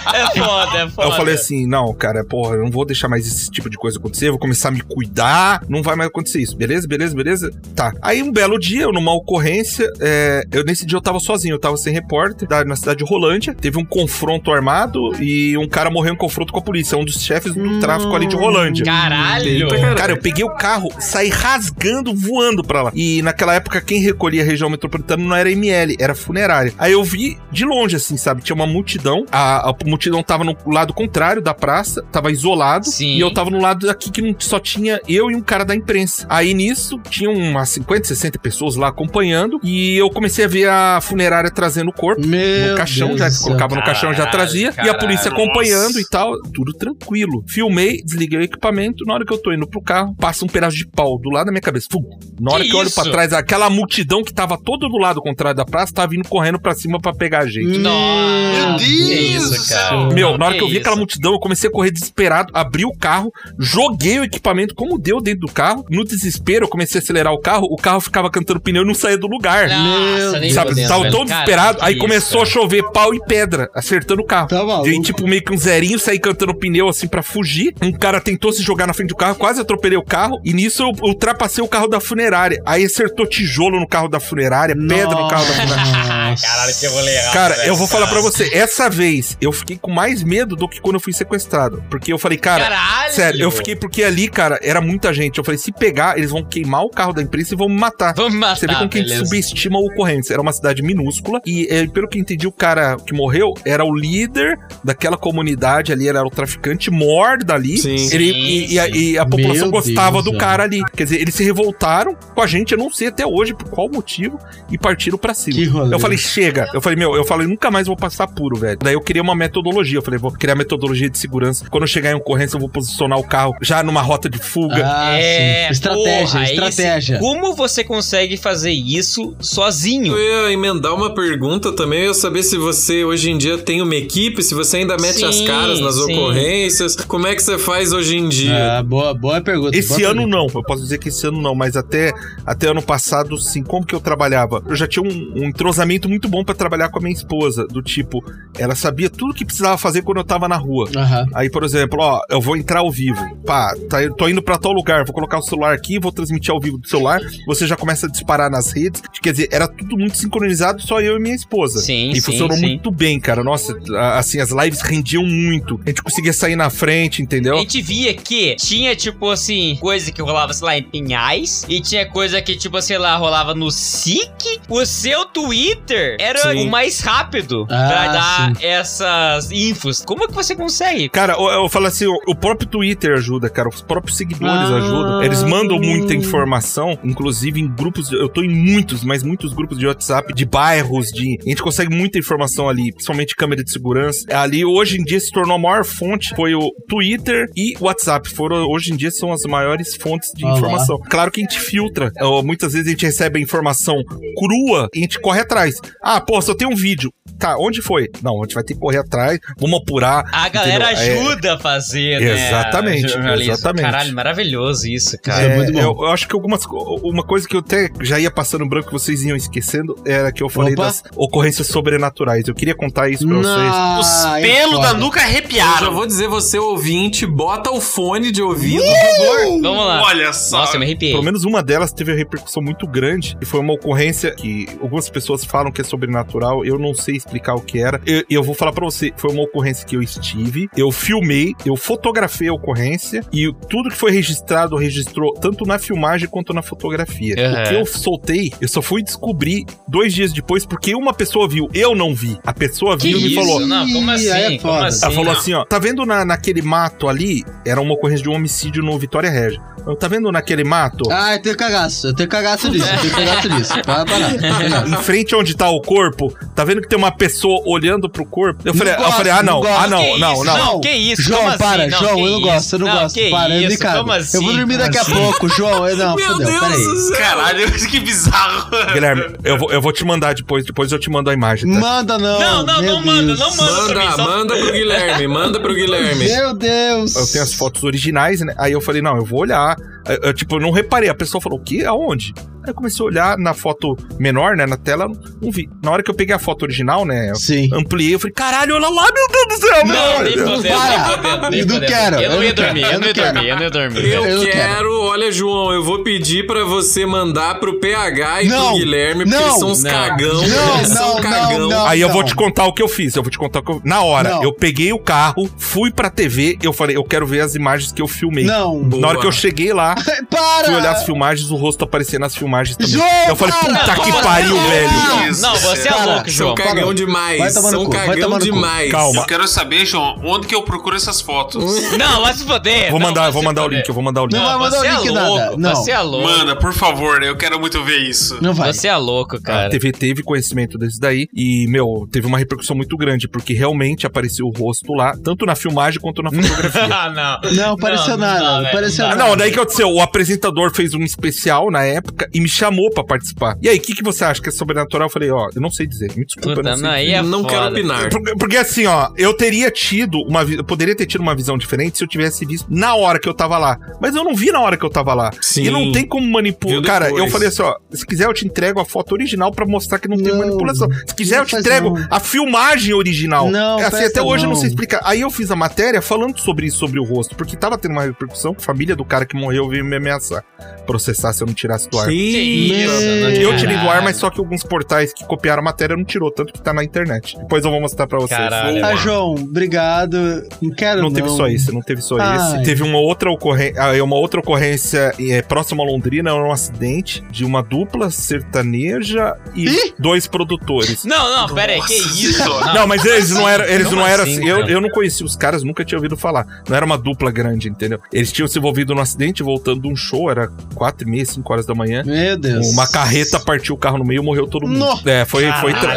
É foda, é foda. eu falei assim, não, cara, porra, eu não vou deixar mais esse tipo de coisa acontecer, eu vou começar a me cuidar, não vai mais acontecer isso, beleza, beleza, beleza? Tá. Aí um belo dia, eu numa ocorrência, é, eu nesse dia eu tava sozinho, eu tava sem repórter, na cidade de Rolândia, teve um confronto armado e um cara morreu em confronto com a polícia, um dos chefes do tráfico ali de Rolândia. Caralho. Caralho. Cara, eu peguei o carro, saí rasgando, voando pra lá. E naquela época, quem recolhia a região metropolitana não era ML, era funerária. Aí eu vi de longe, assim, sabe? Tinha uma multidão. A, a multidão tava no lado contrário da praça, tava isolado. Sim. E eu tava no lado daqui que só tinha eu e um cara da imprensa. Aí nisso, tinha umas 50, 60 pessoas lá acompanhando. E eu comecei a ver a funerária trazendo o corpo. Meu no caixão, Deus já colocava no caixão, já Caralho, trazia. e a polícia caralho, acompanhando nossa. e tal, tudo tranquilo. Filmei, desliguei o equipamento. Na hora que eu tô indo pro carro, passa um pedaço de pau do lado da minha cabeça. Fum. Na hora Que que, eu olho pra trás, aquela multidão que tava todo do lado contrário da praça, tava vindo correndo pra cima pra pegar a gente. Nossa. Meu Deus isso, cara. Meu, na hora que, eu Que vi aquela isso? multidão, eu comecei a correr desesperado, abri o carro, joguei o equipamento como deu dentro do carro. No desespero, eu comecei a acelerar o carro, o carro ficava cantando pneu e não saía do lugar. Nossa, nem Sabe, tava Cara, desesperado, aí isso, começou cara. a chover pau e pedra, acertando o carro. Tá maluco. Dei tipo meio que um zerinho, saí cantando pneu assim pra fugir. Um cara tentou se jogar na frente do carro, quase atropelei o carro. E nisso eu ultrapassei o carro da funerária. Aí acertou tijolo no carro da funerária, pedra no carro da funerária. Nossa. Caralho, que rolê errado. Cara, velho. eu vou falar pra você, essa vez eu fiquei com mais medo do que quando eu fui sequestrado. Porque eu falei, cara, Caralho! sério, eu fiquei porque ali, cara, era muita gente. Eu falei, se pegar, eles vão queimar o carro da imprensa e vão me matar. Vamos matar, Você vê como que a gente subestima a ocorrência. Era uma cidade minúscula e, eh, pelo que eu entendi, o cara que morreu era o líder daquela comunidade ali, ele era o traficante mor dali. Sim. Ele, Sim, e, e a, sim. e a população Meu gostava Deus, do cara ali. Quer dizer, eles se revoltaram com a gente, eu não sei até hoje por qual motivo, e partiram pra cima. Que rolê. Eu falei, chega. Eu falei, meu, eu falei, nunca mais vou passar puro, velho. Daí eu queria uma metodologia. Eu falei, vou criar metodologia de segurança. Quando eu chegar em ocorrência, eu vou posicionar o carro já numa rota de fuga. Ah, É, sim. Estratégia, porra, estratégia. sim. Como você consegue fazer isso sozinho? Eu ia emendar uma pergunta também, eu ia saber se você hoje em dia tem uma equipe, se você ainda mete as Sim, caras nas sim. ocorrências, como é que você faz hoje em dia? Ah, boa, boa pergunta. Esse boa ano pergunta. não, eu posso dizer que esse ano não, mas até, até ano passado, sim. Como que eu trabalhava? Eu já tinha um, um entrosamento muito bom pra trabalhar com a minha esposa, do tipo, ela sabia tudo que precisava fazer quando eu tava na rua. Aham. Aí, por exemplo, ó, eu vou entrar ao vivo. Pá, tá, tô indo pra tal lugar, vou colocar o celular aqui, vou transmitir ao vivo do celular. Você já começa a disparar nas redes. Quer dizer, era tudo muito sincronizado, só eu e minha esposa. Sim, E sim, funcionou sim. muito bem, cara. Nossa, assim, as lives rendiam muito. A gente conseguia sair na frente, entendeu? A gente via que tinha, tipo assim, coisa que rolava, sei lá, em pinhais. E tinha coisa que, tipo, sei lá, rolava no SIC. O seu Twitter era Sim. o mais rápido Ah, pra dar sim. essas infos. Como é que você consegue? Cara, eu, eu falo assim, o, o próprio Twitter ajuda, cara. Os próprios seguidores Ah. ajudam. Eles mandam muita informação, inclusive em grupos. de- Eu tô em muitos, mas muitos grupos de WhatsApp, de bairros, de. A gente consegue muita informação ali, principalmente câmera de segurança. Ali, hoje em dia, se tornou a maior fonte. Foi o Twitter e o WhatsApp. Foram, hoje em dia, são as maiores fontes de Ah lá. informação. Claro que a gente filtra. Muitas vezes a gente recebe a informação crua e a gente corre atrás. Ah, pô, só tem um vídeo. Tá, onde foi? Não, a gente vai ter que correr atrás, vamos apurar. A galera entendeu? É, ajuda a fazer, né? Exatamente, exatamente. Caralho, maravilhoso isso, cara. É É, muito bom. Eu, eu acho que algumas uma coisa que eu até já ia passando branco que vocês iam esquecendo era que eu falei Opa. das ocorrências sobrenaturais. Eu queria contar isso pra vocês. Não, Os é pelos da nuca Eu já arrepiaram. vou dizer, você ouvinte, bota o fone de ouvido, por favor. Vamos lá. Olha só. Nossa, eu me arrepiei. Pelo menos uma delas teve uma repercussão muito grande e foi uma ocorrência que algumas pessoas falam que é sobrenatural. Eu não sei explicar o que era. Eu, eu vou falar pra você, foi uma ocorrência que eu estive, eu filmei, eu fotografei a ocorrência e tudo que foi registrado registrou tanto na filmagem quanto na fotografia. O que eu soltei, eu só fui descobrir dois dias depois porque uma pessoa viu, eu não vi. A pessoa Que viu e me falou. Não, como Ih, assim? é como assim? Ela falou assim, ó, tá vendo na, naquele mato ali? Era uma ocorrência de um homicídio no Vitória Regia. Tá vendo naquele mato? Ah, eu tenho cagaço. Eu tenho cagaço nisso. Eu tenho cagaço nisso. Para, para. em frente onde tá o corpo, tá vendo que tem uma pessoa olhando pro corpo? Eu falei, Não eu falei gosto, ah, não, não gosto. ah, não, Que não, isso? não. Não, que isso? João, Como assim? para, Não, João, que eu não gosto, eu não, Não, gosto. que para, eu isso? Como assim? Eu vou dormir daqui a assim? pouco, João. Eu não, Meu fodeu, Deus peraí. do céu. Caralho, que bizarro. Guilherme, eu vou, eu vou te mandar depois, depois eu te mando a imagem, tá? Manda não. Não, não, não manda, não manda. pra mim, Manda, só- manda pro Guilherme, manda pro Guilherme. Meu Deus. Eu tenho as fotos originais, né? Aí eu falei, não, eu vou olhar. Eu, eu, tipo, eu não reparei. A pessoa falou, o quê? Aonde? Comecei a olhar na foto menor, né? Na tela, não vi. Na hora que eu peguei a foto original, né? Eu Sim. ampliei, eu falei, caralho, olha lá, meu Deus do céu, Não, meu nem Deus. Para. nem Eu não fodendo. quero, Eu eu não ia dormir, eu não ia dormir, eu não ia dormir. Eu, quero, quero. olha, João, eu vou pedir pra você mandar pro PH e Não, pro Guilherme, porque eles são uns não. cagão. Não, eles são não, cagão. não. Aí eu vou te contar o que eu fiz. Eu vou te contar o que eu... Na hora, eu peguei o carro, fui pra TV, eu falei, eu quero ver as imagens que eu filmei. Não. Na hora que eu cheguei lá, Para. fui olhar as filmagens, o rosto aparecia nas filmagens também. João, eu falei, puta que Não, pariu, não, velho. Não, Isso, não, você é para. louco, São João. Parou. cagão demais. Vai tomar no São cagão no demais. Calma. Eu quero saber, João, onde que eu procuro essas fotos? Não, vai se foder. Vou mandar, vou mandar o link, eu vou mandar o link. Não vai mandar o você link é nada, louco, não. Você é louco. Manda, por favor, eu quero muito ver isso. Não vai. Você é louco, A cara. TV teve conhecimento desse daí e, meu, teve uma repercussão muito grande, porque realmente apareceu o rosto lá, tanto na filmagem quanto na fotografia. Ah, não. Não, pareceu nada, não velho, pareceu dá. Ah, não, daí que aconteceu, o apresentador fez um especial na época e me chamou pra participar. E aí, o que, que você acha que é sobrenatural? Eu falei, ó, eu não sei dizer, me desculpa, Puta, eu não não, sei aí é não quero opinar. Porque, porque assim, ó, eu teria tido uma eu poderia ter tido uma visão diferente se eu tivesse visto na hora que eu tava lá. Mas eu não vi na hora que eu tava lá. Sim. E não tem como manipular. Cara, eu falei assim, ó, se quiser eu te entrego a foto original pra mostrar que não, tem Não. manipulação. Se quiser Não eu te entrego não. a filmagem original. Não, é assim, até hoje eu não não. sei explicar. Aí eu fiz a matéria falando sobre isso, sobre o rosto, porque tava tendo uma repercussão. A família do cara que morreu veio me ameaçar, processar se eu não tirasse do ar. Que isso, não Eu tirei do ar, mas só que alguns portais que copiaram a matéria não tirou, tanto que tá na internet. Depois eu vou mostrar pra vocês. Caralho. Ah, João, obrigado. Não quero Não não. teve só esse, não teve só Ai. esse. Teve uma outra ocorrência, uma outra ocorrência é, próxima a Londrina, um acidente de uma dupla sertaneja e Ih! dois produtores. Não, não, pera aí, que isso? Não, mas eles não eram, eles Como não eram assim, assim. Eu, eu não conhecia os caras, nunca tinha ouvido falar. Não era uma dupla grande, entendeu? Eles tinham se envolvido num acidente voltando de um show, era quatro e meia, cinco horas da manhã. Meu Deus. Uma carreta partiu o carro no meio e morreu todo mundo. No- É, foi. foi é. Pera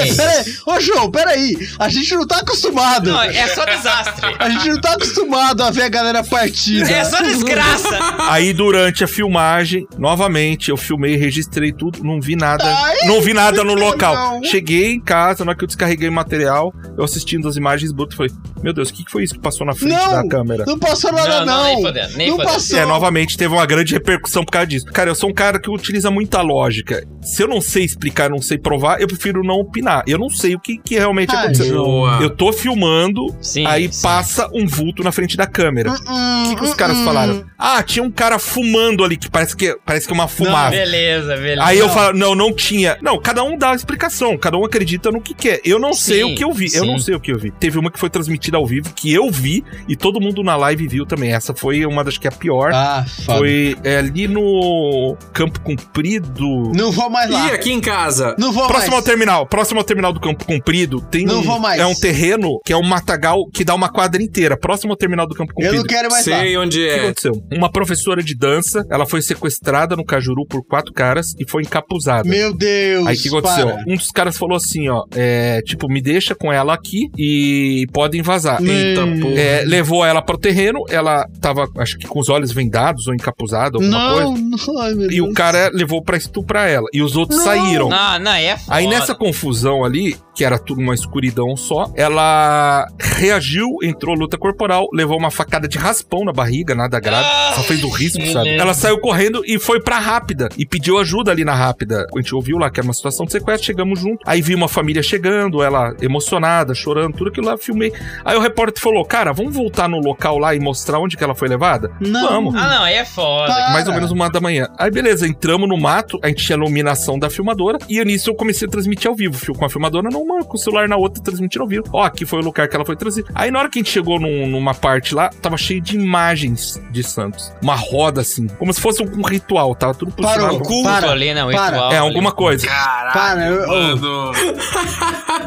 aí, pera aí. Ô, João, pera aí. A gente não tá acostumado. Não, é só desastre. A gente não tá acostumado a ver a galera partida. É só desgraça. Aí durante a filmagem, novamente, eu filmei, registrei tudo, não vi nada. Ai, não vi nada no não. local. Cheguei em casa, na hora que eu descarreguei o material, eu assistindo as imagens brutas, falei, meu Deus, o que que foi isso que passou na frente Não, da câmera? não passou nada, Não, não. não, nem fodendo, nem não passou. É, novamente teve uma grande repercussão por causa disso. Cara, eu sou um cara que utiliza muita lógica. Se eu não sei explicar, não sei provar, eu prefiro não opinar. Eu não sei o que, que realmente Ai, aconteceu. Boa. Eu tô filmando, Sim, aí sim. passa um vulto na frente da câmera. Hum, O que, que os caras falaram? Ah, tinha um cara fumando ali, que parece que, parece que é uma fumaça. Beleza, beleza. Aí eu falo, não, não tinha. Não, cada um dá a explicação, cada um acredita no que quer. Eu não sei Sim, o que eu vi, eu não sei o que eu vi. Teve uma que foi transmitida ao vivo, que eu vi, e todo mundo na live viu também. Essa foi uma das que é a pior. Ah, foda. foi é, ali no Campo Comprido. Não vou mais lá. E aqui em casa? Não vou Próximo ao mais. terminal, próximo ao terminal do Campo Comprido, tem Não um, vou mais. é um terreno que é um matagal que dá uma quadra inteira, próximo ao terminal do Campo Eu Comprido. não quero mais lá. Sei onde O que é. aconteceu? Uma professora de dança, ela foi sequestrada no Cajuru por quatro caras e foi encapuzada. Meu Deus. Aí o que aconteceu? para. Um dos caras falou assim, ó, é, tipo, me deixa com ela aqui e podem vazar. Eita porra. É, levou ela pro terreno, ela tava, acho que com os olhos vendados ou encapuzada, alguma coisa. Não, não, ai, meu E Deus. O cara levou pra estuprar ela. E os outros Não. saíram. Não, não, é foda. Aí nessa confusão ali, que era tudo uma escuridão só, ela reagiu, entrou luta corporal, levou uma facada de raspão na barriga, nada grave, Ah, só fez o risco, sabe? Deus. Ela saiu correndo e foi pra rápida e pediu ajuda ali na rápida. A gente ouviu lá que era uma situação de sequestro, chegamos junto. Aí vi uma família chegando, ela emocionada, chorando, tudo aquilo lá, filmei. Aí o repórter falou: "Cara, vamos voltar no local lá e mostrar onde que ela foi levada?" Não. Vamos. Ah, não, aí é foda. Para. Mais ou menos uma da manhã. Aí beleza, entramos no mato, a gente tinha a iluminação da filmadora, e nisso eu comecei a transmitir ao vivo. Fio com a filmadora numa, com o celular na outra, transmitindo ao vivo. Ó, aqui foi o lugar que ela foi trazida. Aí na hora que a gente chegou num- numa parte lá, tava cheio de imagens de Santos. Uma roda assim, como se fosse um ritual, tava tudo Parou. posicionado. Culto Para, ali, né? Um para. ritual É, ali. alguma coisa. Caralho, Para, eu- mano.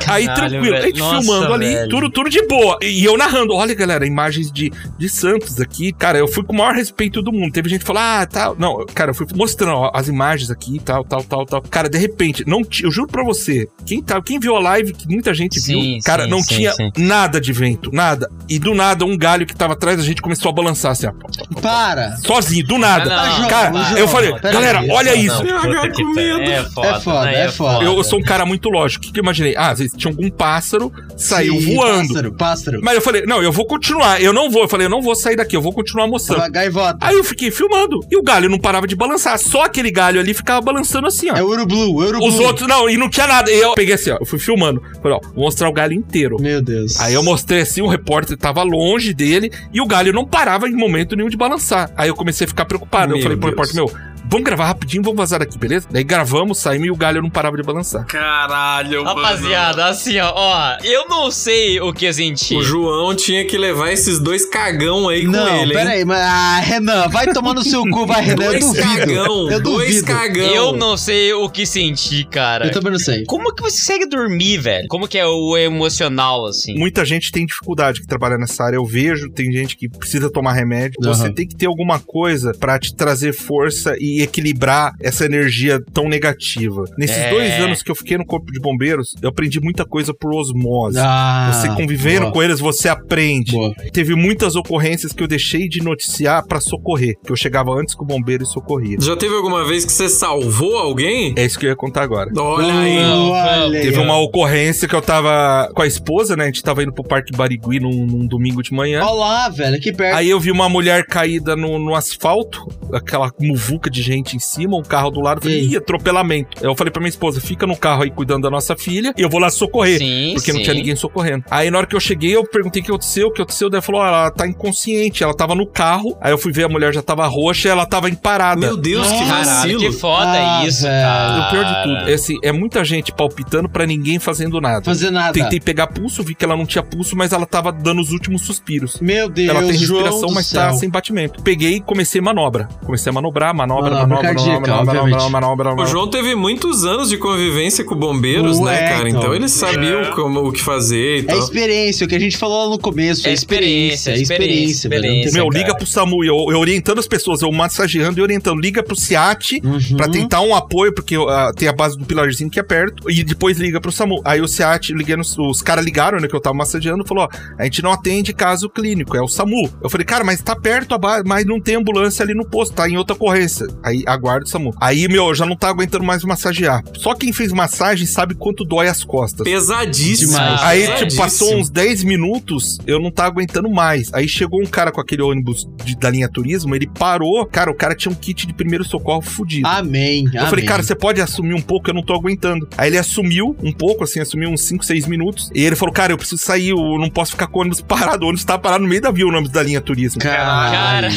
Aí Caralho, tranquilo, a gente. Nossa, filmando ali, velho. tudo, tudo de boa. E eu narrando, olha galera, imagens de, de Santos aqui. Cara, eu fui com o maior respeito do mundo. Teve gente que falou, ah, tal. Não, cara, eu fui mostrando ó, as imagens aqui, tal, tal, tal, tal. Cara, de repente, não eu juro pra você, quem, tá, quem viu a live, que muita gente Sim, viu, cara, sim, não sim, tinha sim. nada de vento, nada. E do nada, um galho que tava atrás da gente começou a balançar assim, ó. Para. Sozinho, do nada. Ah, não, cara, não, eu não, falei, não, pera galera, aí, olha Não, isso. puta que com pariu. medo. É foda, É foda, né? é foda. Eu, eu sou um cara muito lógico. O que, que eu imaginei? Ah, às vezes tinha algum pássaro, saiu Sim, voando. Pássaro, pássaro. Mas eu falei, não, eu vou continuar. Eu não vou. Eu falei, eu não vou sair daqui, eu vou continuar mostrando. Aí eu fiquei filmando. E o galho não parava de balançar. Só aquele galho ali ficava balançando assim, ó. É Urublu, Urublu. Os outros, não, e não tinha nada. E eu peguei assim, ó. Eu fui filmando. Falei, ó, vou mostrar o galho inteiro. Meu Deus. Aí eu mostrei assim, o repórter tava longe dele e o galho não parava em momento nenhum de balançar. Aí eu comecei a ficar preocupado. eu Meu falei pro Deus. repórter, meu, vamos gravar rapidinho, vamos vazar daqui, beleza? Daí gravamos, saímos e o galho não parava de balançar. Caralho, mano. Rapaziada, assim, ó, ó, eu não sei o que eu senti. O João tinha que levar esses dois cagão aí com Não, ele, hein? pera aí, mas. Ah, Renan, vai tomar no seu cu, vai, Renan. Eu Dois duvido. cagão, eu dois duvido. cagão. Eu não sei o que senti, cara. Eu também não sei. Como que você consegue dormir, velho? Como que é o emocional, assim? Muita gente tem dificuldade que trabalha nessa área. Eu vejo, tem gente que precisa tomar remédio. Aham. Você tem que ter alguma coisa pra te trazer força e equilibrar essa energia tão negativa. Nesses É. dois anos que eu fiquei no Corpo de Bombeiros, eu aprendi muita coisa por osmose. Ah, Você convivendo boa. com eles, você aprende. Boa. Teve muitas ocorrências que eu deixei de noticiar pra socorrer. Que eu chegava antes que o bombeiro e socorria. Já teve alguma vez que você salvou alguém? É isso que eu ia contar agora. Olha aí. Olha Teve uma ocorrência que eu tava com a esposa, né? A gente tava indo pro Parque Barigui num, num domingo de manhã. Olha lá, velho, aqui perto. Aí eu vi uma mulher caída no, no asfalto, aquela muvuca de gente em cima, um carro do lado. Eu falei, Ei. ih, atropelamento. Eu falei pra minha esposa, fica no carro aí cuidando da nossa filha e eu vou lá socorrer. Sim, porque não sim. tinha ninguém socorrendo. Aí na hora que eu cheguei, eu perguntei o que aconteceu, o que aconteceu. Daí ela falou, ó, ela tá inconsciente, ela tava no carro. Aí eu fui ver, a mulher já tava roxa e ela tava em parada. Meu Deus, que vacilo. que foda Ah, isso, cara. O pior de tudo é, assim, é muita gente palpitando pra ninguém fazendo nada. Fazer nada. Tentei pegar pulso, vi que ela não tinha pulso, mas ela tava dando os últimos suspiros. Meu Deus, ela tem respiração, mas céu. tá sem batimento. Peguei e comecei manobra. Comecei a manobrar, manobra, Manobra manobra, manobra, manobra, obviamente. manobra, manobra, O. João teve muitos anos de convivência com bombeiros, né, cara? Então, então. eles sabiam como, o que fazer e É tal. experiência, o que a gente falou lá no começo. É, É experiência, experiência, é experiência. Meu, liga pro SAMU. Eu, eu orientando as pessoas, eu massageando e orientando. Liga pro SEAT Uhum. pra tentar um apoio, porque ah, tem a base do pilarzinho que é perto. E depois liga pro SAMU. Aí o SEAT, liguei nos, os caras ligaram, né, que eu tava massageando, falou: ó, a gente não atende caso clínico, é o SAMU. Eu falei, cara, mas tá perto a base, mas não tem ambulância ali no posto, tá em outra ocorrência. Aí aguarda o SAMU. Aí, meu, eu já não tá aguentando mais massagear. Só quem fez massagem sabe quanto dói as costas. Pesadíssimo. Demais. Aí, Pesadíssimo. tipo, passou uns 10 minutos, eu não tava aguentando mais. Aí chegou um cara com aquele ônibus de- da linha turismo, ele parou. Cara, o cara tinha um kit de primeiro socorro fudido. Amém. eu falei, cara, você pode assumir um pouco? Eu não tô aguentando. Aí ele assumiu um pouco, assim, assumiu uns 5, 6 minutos. E ele falou, cara, eu preciso sair, eu não posso ficar com o ônibus parado. O ônibus tá parado no meio da via, o ônibus da linha turismo. Cara.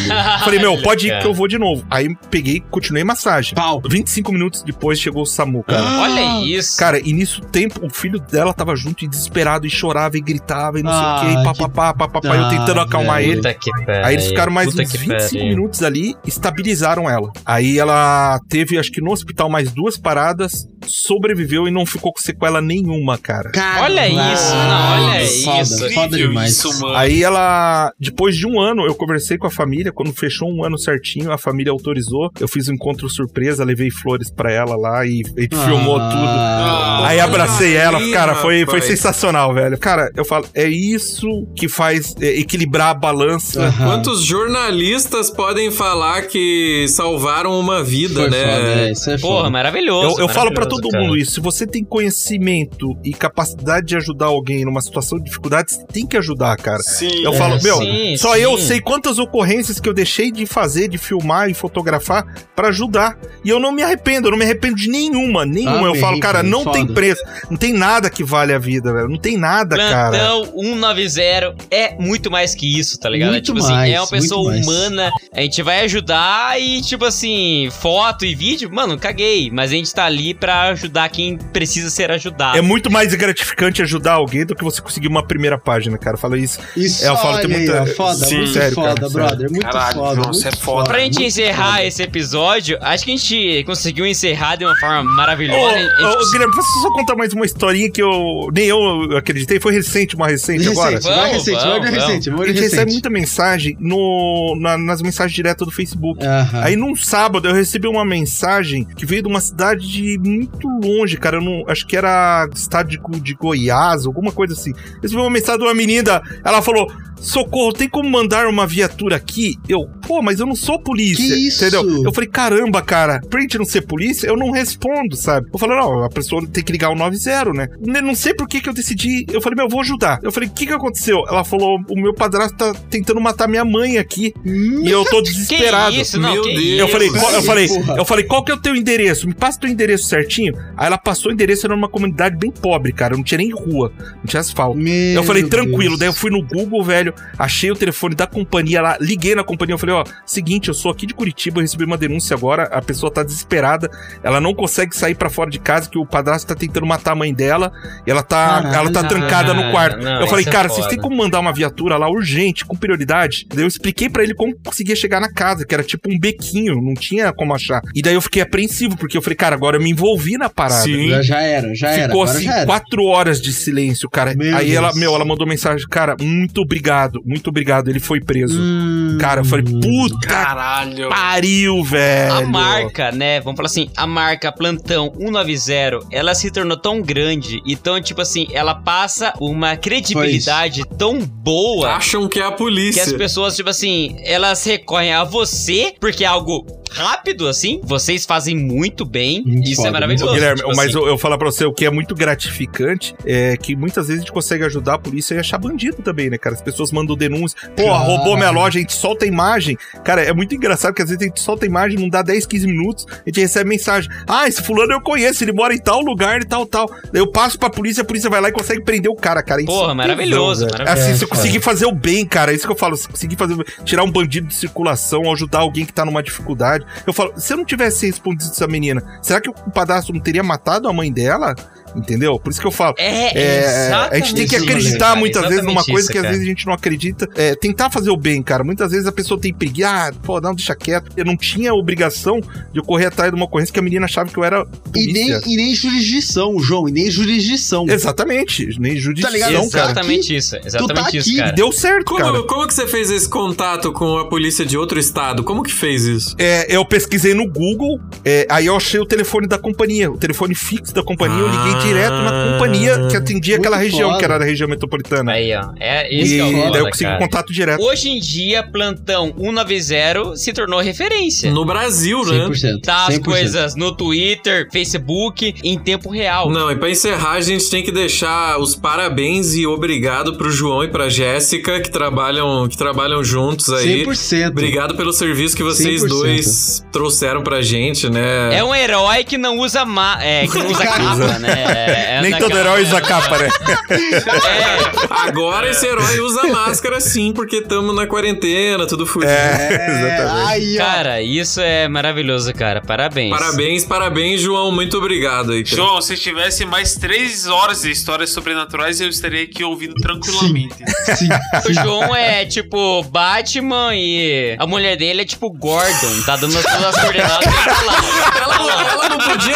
Falei, meu, pode ir cara. que eu vou de novo. Aí peguei, continuei massagem. Pau. 25 minutos depois chegou o SAMU, cara. Olha isso. Cara, e nisso tempo, o filho dela tava junto e desesperado e chorava e gritava e não sei Ah, o que, e papapá, papapá, eu dó, tentando acalmar velho. ele. Puta que. Aí eles ficaram mais uns que 25 pariu. minutos ali, estabilizaram ela. Aí ela teve, acho que no hospital, mais duas paradas, sobreviveu e não ficou com sequela nenhuma, cara. Cara, Olha isso, não, olha foda, isso. Foda demais. isso, mano. Aí ela, depois de um ano, eu conversei com a família, quando fechou um ano certinho, a família autorizou, eu fiz um encontro surpresa, levei flores pra ela lá e, e filmou tudo. Ah. Aí abracei ela, Ih, cara, foi, foi sensacional, velho. Cara, eu falo, é isso que faz é, equilibrar a balança. Aham. Quantos jornalistas podem falar que salvaram uma vida, Foi né? foda, é, isso é Porra, foda. maravilhoso. Eu, eu falo pra maravilhoso, todo cara. mundo isso. Se você tem conhecimento e capacidade de ajudar alguém numa situação de dificuldade, você tem que ajudar, cara. Sim. Eu É, falo, meu, sim, só sim. eu sei quantas ocorrências que eu deixei de fazer, de filmar e fotografar pra ajudar. E eu não me arrependo, eu não me arrependo de nenhuma, nenhuma. eu Amém, falo, cara, não tem foda. preço, não tem nada que vale a vida, velho. Não tem nada, cara. Plantão 190 é muito mais que isso, tá ligado? Muito tipo mais, assim, é uma pessoa humana, a gente vai ajudar e, tipo assim, foto e vídeo, mano, caguei. Mas a gente tá ali pra ajudar quem precisa ser ajudado. É muito mais gratificante ajudar alguém do que você conseguir uma primeira página, cara. Fala isso. Isso, É, eu falo, tem olha aí, muita- ó, foda, Sim, muito sério, foda, cara, brother. Muito Caralho, foda. João, muito você é foda. Pra gente muito encerrar foda. esse episódio, acho que a gente conseguiu encerrar de uma forma maravilhosa. Ô, A gente- ô, Guilherme, posso só contar mais uma historinha que eu nem eu acreditei? Foi recente, uma recente, agora. Recente, vai Vamos, recente, vamos, vai recente, A vai de gente recebe muita mensagem no, na- nas mensagens diretas do Facebook. Aham. Aí num sábado eu recebi uma mensagem que veio de uma cidade de muito longe, cara. Eu não, acho que era estado de, de Goiás, alguma coisa assim. Recebi uma mensagem de uma menina, ela falou: Socorro, tem como mandar uma viatura aqui? Eu, pô, mas eu não sou polícia. Que isso? Entendeu? Eu falei, caramba, cara, pra gente não ser polícia, eu não respondo, sabe? Eu falei, não, a pessoa tem que ligar o 90, né? Ne- Não sei por que que eu decidi. Eu falei, meu, eu vou ajudar. Eu falei, o que que aconteceu? Ela falou, o meu padrasto tá tentando matar minha mãe aqui. E eu tô Que desesperado. isso, não, Meu que Deus. isso. Eu falei, qual- eu falei, porra. eu falei, qual que é o teu endereço? Me passa o teu endereço certinho. Aí ela passou o endereço, era numa comunidade bem pobre, cara. Não tinha nem rua, não tinha asfalto. Meu eu falei, tranquilo. Deus. Daí eu fui no Google, velho, achei o telefone da companhia lá, liguei na companhia, eu falei, ó, seguinte, eu sou aqui de Curitiba, eu recebi uma denúncia agora, a pessoa tá desesperada, ela não consegue sair pra fora de casa, que o padrasto tá tentando matar a mãe dela, e ela tá, Caralho. ela tá trancada no quarto. Não, eu falei, é cara, foda. vocês têm como mandar uma viatura lá urgente, com prioridade? Daí eu expliquei pra ele como conseguia chegar na casa, que era tipo um bequinho, não tinha como achar. E daí eu fiquei apreensivo, porque eu falei, cara, agora eu me envolvi na parada. Sim. Já, já era, já era. Ficou assim, era. quatro horas de silêncio, cara. Meu Aí Deus. ela, meu, ela mandou mensagem, cara, muito obrigado, muito obrigado. Ele foi preso. Hum, Cara, eu falei, puta Caralho. pariu, velho. A marca, né? Vamos falar assim, a marca Plantão 190, ela se tornou tão grande e tão, tipo assim, ela passa uma credibilidade tão boa Acham que é a que polícia. as pessoas, tipo assim, elas recorrem a você porque é algo rápido assim, vocês fazem muito bem. Muito isso foda, é maravilhoso. Ô, Guilherme, tipo mas assim. eu, eu falar pra você, o que é muito gratificante é que muitas vezes a gente consegue ajudar a polícia e achar bandido também, né, cara? As pessoas mandam denúncia. Pô, roubou minha loja, a gente solta a imagem. Cara, é muito engraçado que às vezes a gente solta a imagem, não dá 10, 15 minutos, a gente recebe mensagem. Ah, esse fulano eu conheço, ele mora em tal lugar e tal, tal. Eu passo pra polícia, a polícia vai lá e consegue prender o cara, cara. Isso Porra, é maravilhoso, maravilhoso. Assim, se eu É, conseguir fazer o bem, cara, é isso que eu falo. Se eu conseguir fazer, tirar um bandido de circulação, ajudar alguém que tá numa dificuldade. Eu falo, se eu não tivesse respondido essa menina, será que o padastro não teria matado a mãe dela? Entendeu? Por isso que eu falo. É, É, a gente tem que isso, acreditar cara, muitas vezes numa coisa isso, que às cara. vezes a gente não acredita. É, tentar fazer o bem, cara. Muitas vezes a pessoa tem preguiça. Ah, pô, não, deixa quieto. Eu não tinha obrigação de eu correr atrás de uma ocorrência que a menina achava que eu era E nem, e nem jurisdição, João, e nem jurisdição. Exatamente. Nem jurisdição, ligado? cara. Exatamente isso, exatamente isso, aqui, cara. Deu certo, Como, cara. como que você fez esse contato com a polícia de outro estado? Como que fez isso? É, eu pesquisei no Google, é, aí eu achei o telefone da companhia, o telefone fixo da companhia, eu liguei Ah. Direto na companhia que atendia Muito aquela região, foda. que era a região metropolitana. Aí, ó. É isso e que é o daí eu consegui cara. contato direto. Hoje em dia, plantão 190 se tornou referência. No Brasil, né? 100%. Tá as 100%. coisas no Twitter, Facebook, em tempo real. Não, e pra encerrar, a gente tem que deixar os parabéns e obrigado pro João e pra Jéssica que trabalham, que trabalham juntos aí. 100%. Obrigado pelo serviço que vocês 100%. dois trouxeram pra gente, né? É um herói que não usa ma é, que não usa capa, né? É, Nem todo herói usa capa, né? É, Agora esse herói usa máscara sim, porque tamo na quarentena, tudo fudido. É, aí, ó. cara, isso é maravilhoso, cara. Parabéns. Parabéns, parabéns, João. Muito obrigado aí. cara. João, se tivesse mais três horas de histórias sobrenaturais, eu estaria aqui ouvindo tranquilamente. Sim, O João é tipo Batman e a mulher dele é tipo Gordon, tá dando todas as coordenadas tá lá. Ela, não- ela não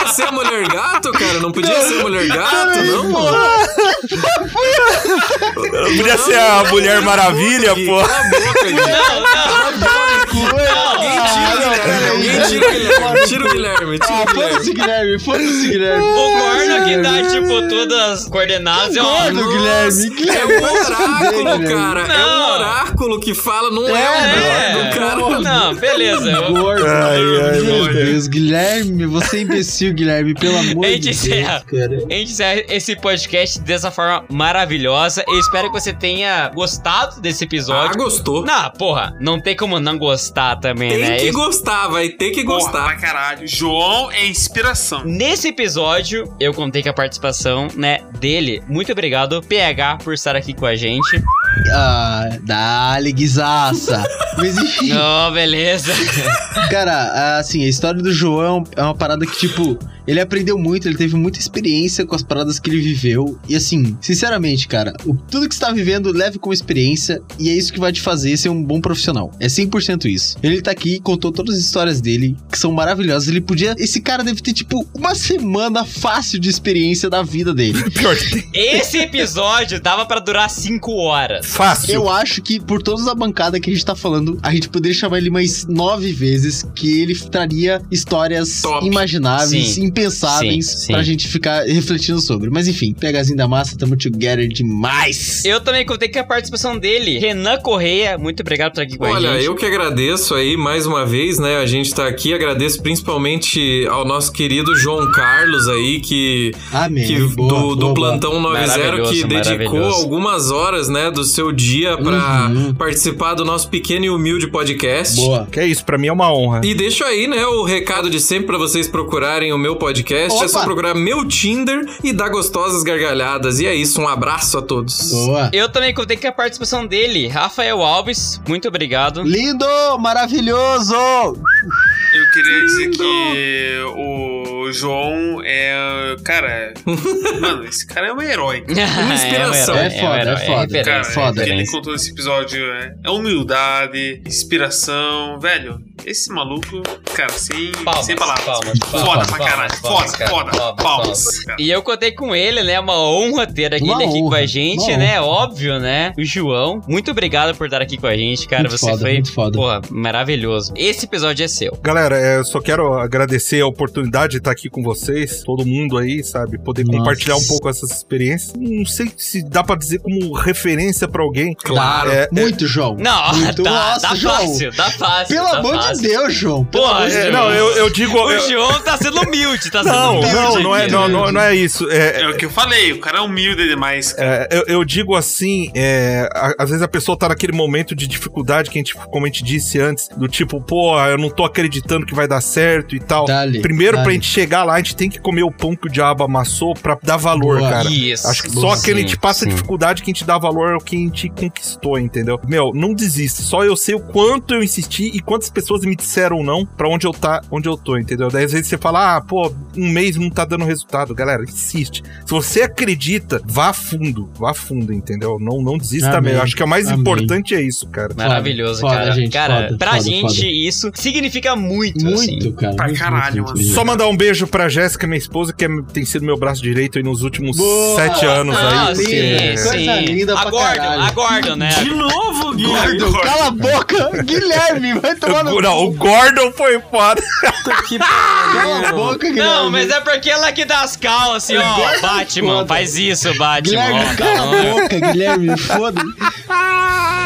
podia ser a mulher gato, cara? Não podia ser a mulher gato, não? Podia ser a Mulher Maravilha, pô. Cala a boca, Gui. Não, não, Alguém tira o Guilherme. Tira o Guilherme. Tira o Guilherme. Ah, o foda-se, Guilherme, foda-se, Guilherme. O Gordon que dá, tipo, todas as coordenadas. é Gordo, Guilherme. É um oráculo, cara. É um oráculo que fala, não é, É, um gordo, cara. Não, beleza. Gordo. Ai, ai, Meu Deus, Guilherme, você é imbecil, Guilherme, pelo amor de Deus, cara. A gente encerra esse podcast dessa forma maravilhosa. Eu espero que você tenha gostado desse Ah, episódio. gostou. Não, porra, não tem como não gostar também, Tem né? Que Esse- gostar, vai ter que Porra, gostar. pra caralho. João é inspiração. Nesse episódio, eu contei com a participação, né, dele. Muito obrigado, PH, por estar aqui com a gente. Ah, dá-lhe guisaça. Mas enfim, Não, beleza. cara, assim, a história do João é uma parada que, tipo, ele aprendeu muito, ele teve muita experiência com as paradas que ele viveu. E assim, sinceramente, cara, o- tudo que você tá vivendo, leve como experiência. E é isso que vai te fazer ser um bom profissional. É 100% isso. Ele tá aqui, contou todas as histórias dele, que são maravilhosas. Ele podia. Esse cara deve ter, tipo, uma semana fácil de experiência da vida dele. Pior que tem. Esse episódio dava pra durar 5 horas. Fácil. Eu acho que por toda a bancada que a gente tá falando, a gente poderia chamar ele mais nove vezes, que ele traria histórias Top. imagináveis, Sim. impensáveis, Sim, sim. pra gente ficar refletindo sobre. Mas enfim, pegazinho da massa, tamo together demais. Eu também contei com a participação dele, Renan Correia. Muito obrigado por estar aqui com a Olha, gente. eu que agradeço aí mais uma vez, né? A gente tá aqui, agradeço principalmente ao nosso querido João Carlos aí, que, Amém. que Boa, do, boa, do boa. Plantão 90 que dedicou algumas horas, né, do seu dia pra Uhum. participar do nosso pequeno e humilde podcast. Boa. Que é isso, pra mim é uma honra. E deixo aí, né, o recado de sempre pra vocês procurarem o meu podcast. É só Opa! procurar meu Tinder e dar gostosas gargalhadas. E é isso, um abraço a todos. Boa. Eu também contei com a participação dele, Rafael Alves. Muito obrigado. Lindo, maravilhoso. Eu queria dizer que o João é. Cara. mano, esse cara é um herói. Uma inspiração. É foda, é foda. Cara, foda, o que ele referência. contou nesse episódio é, é humildade, inspiração, velho. Esse maluco, cara, sem, Palmas, sem palavras. palmas, foda palmas, pra palmas, caralho. palmas, foda, cara, foda. palmas, Palmas. cara. E eu contei com ele, né? Uma honra ter aqui, Uma ele aqui com honra, a gente, né? Óbvio, né? O João. Muito obrigado por estar aqui com a gente, cara. Muito Você foda, foi, muito foda. porra, maravilhoso. Esse episódio é seu. Galera, é, eu só quero agradecer a oportunidade de estar aqui com vocês, todo mundo aí, sabe? Poder Nossa. compartilhar um pouco essas experiências. Não sei se dá pra dizer como referência pra alguém. Claro. É, Muito, João. Não, Muito. dá, Nossa, dá João. fácil, dá fácil. Pelo amor de básico. Deus, João. Porra, É, Deus. não, eu, eu digo. O eu- João tá sendo humilde, tá sendo não, humilde. não, não é, não, não, não é isso. É, É o que eu falei, o cara é humilde demais. É, eu, eu digo assim, é, a- às vezes a pessoa tá naquele momento de dificuldade que a gente, como a gente disse antes, do tipo, pô, eu não tô acreditando que vai dar certo e tal. Dá-lhe, Primeiro, pra dá-lhe. gente chegar lá, a gente tem que comer o pão que o diabo amassou pra dar valor, Boa. cara. Isso. Acho que Boa, só quem a gente passa sim. dificuldade que a gente dá valor ao que a gente conquistou, entendeu? Meu, não desiste. Só eu sei o quanto eu insisti e quantas pessoas me disseram não pra onde eu tá, onde eu tô, entendeu? Daí às vezes você fala, ah, pô, um mês não tá dando resultado. Galera, insiste. Se você acredita, vá fundo, vá fundo, entendeu? Não, não desista Amém. mesmo. Acho que o mais Amém. importante é isso, cara. Maravilhoso, Foda, cara. gente, cara, foda, pra foda, gente foda. isso significa muito, Muito, assim. cara. Pra muito, caralho, muito. Só mandar um beijo pra Jéssica, minha esposa, que é- tem sido meu braço direito aí nos últimos Boa! sete anos Ah, aí. sim, Linda, sim. coisa linda né? De novo, Gui. Gordon, cala a boca! Guilherme, vai tomar no Não, o Gordon foi foda. Que Cala a boca, Guilherme. Não, mas é porque ela que dá as cal, assim, ó. Batman, Foda. faz isso, Batman. Guilherme, cala a boca, Guilherme, foda-se.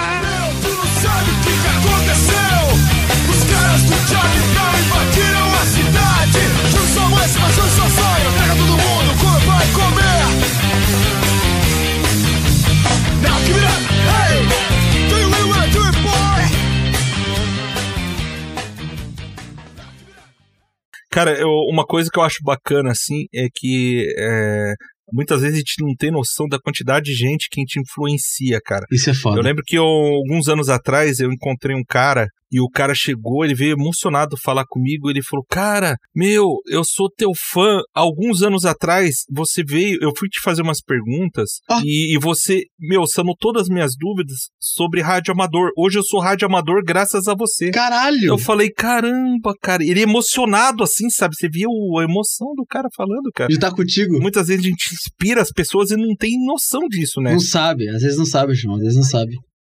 Cara, eu- uma coisa que eu acho bacana, assim, é que é, muitas vezes a gente não tem noção da quantidade de gente que a gente influencia, cara. Isso é foda. Eu lembro que eu, alguns anos atrás eu encontrei um cara e o cara chegou, ele veio emocionado falar comigo. Ele falou: Cara, meu, eu sou teu fã. Alguns anos atrás você veio, eu fui te fazer umas perguntas Ah. e, e você, meu, sanou todas as minhas dúvidas sobre rádio amador. Hoje eu sou rádio amador graças a você. Caralho! Eu falei, caramba, cara. Ele emocionado assim, sabe? Você viu a emoção do cara falando, cara. De estar contigo? Muitas vezes a gente inspira as pessoas e não tem noção disso, né? Não sabe, às vezes não sabe, João, às vezes não sabe.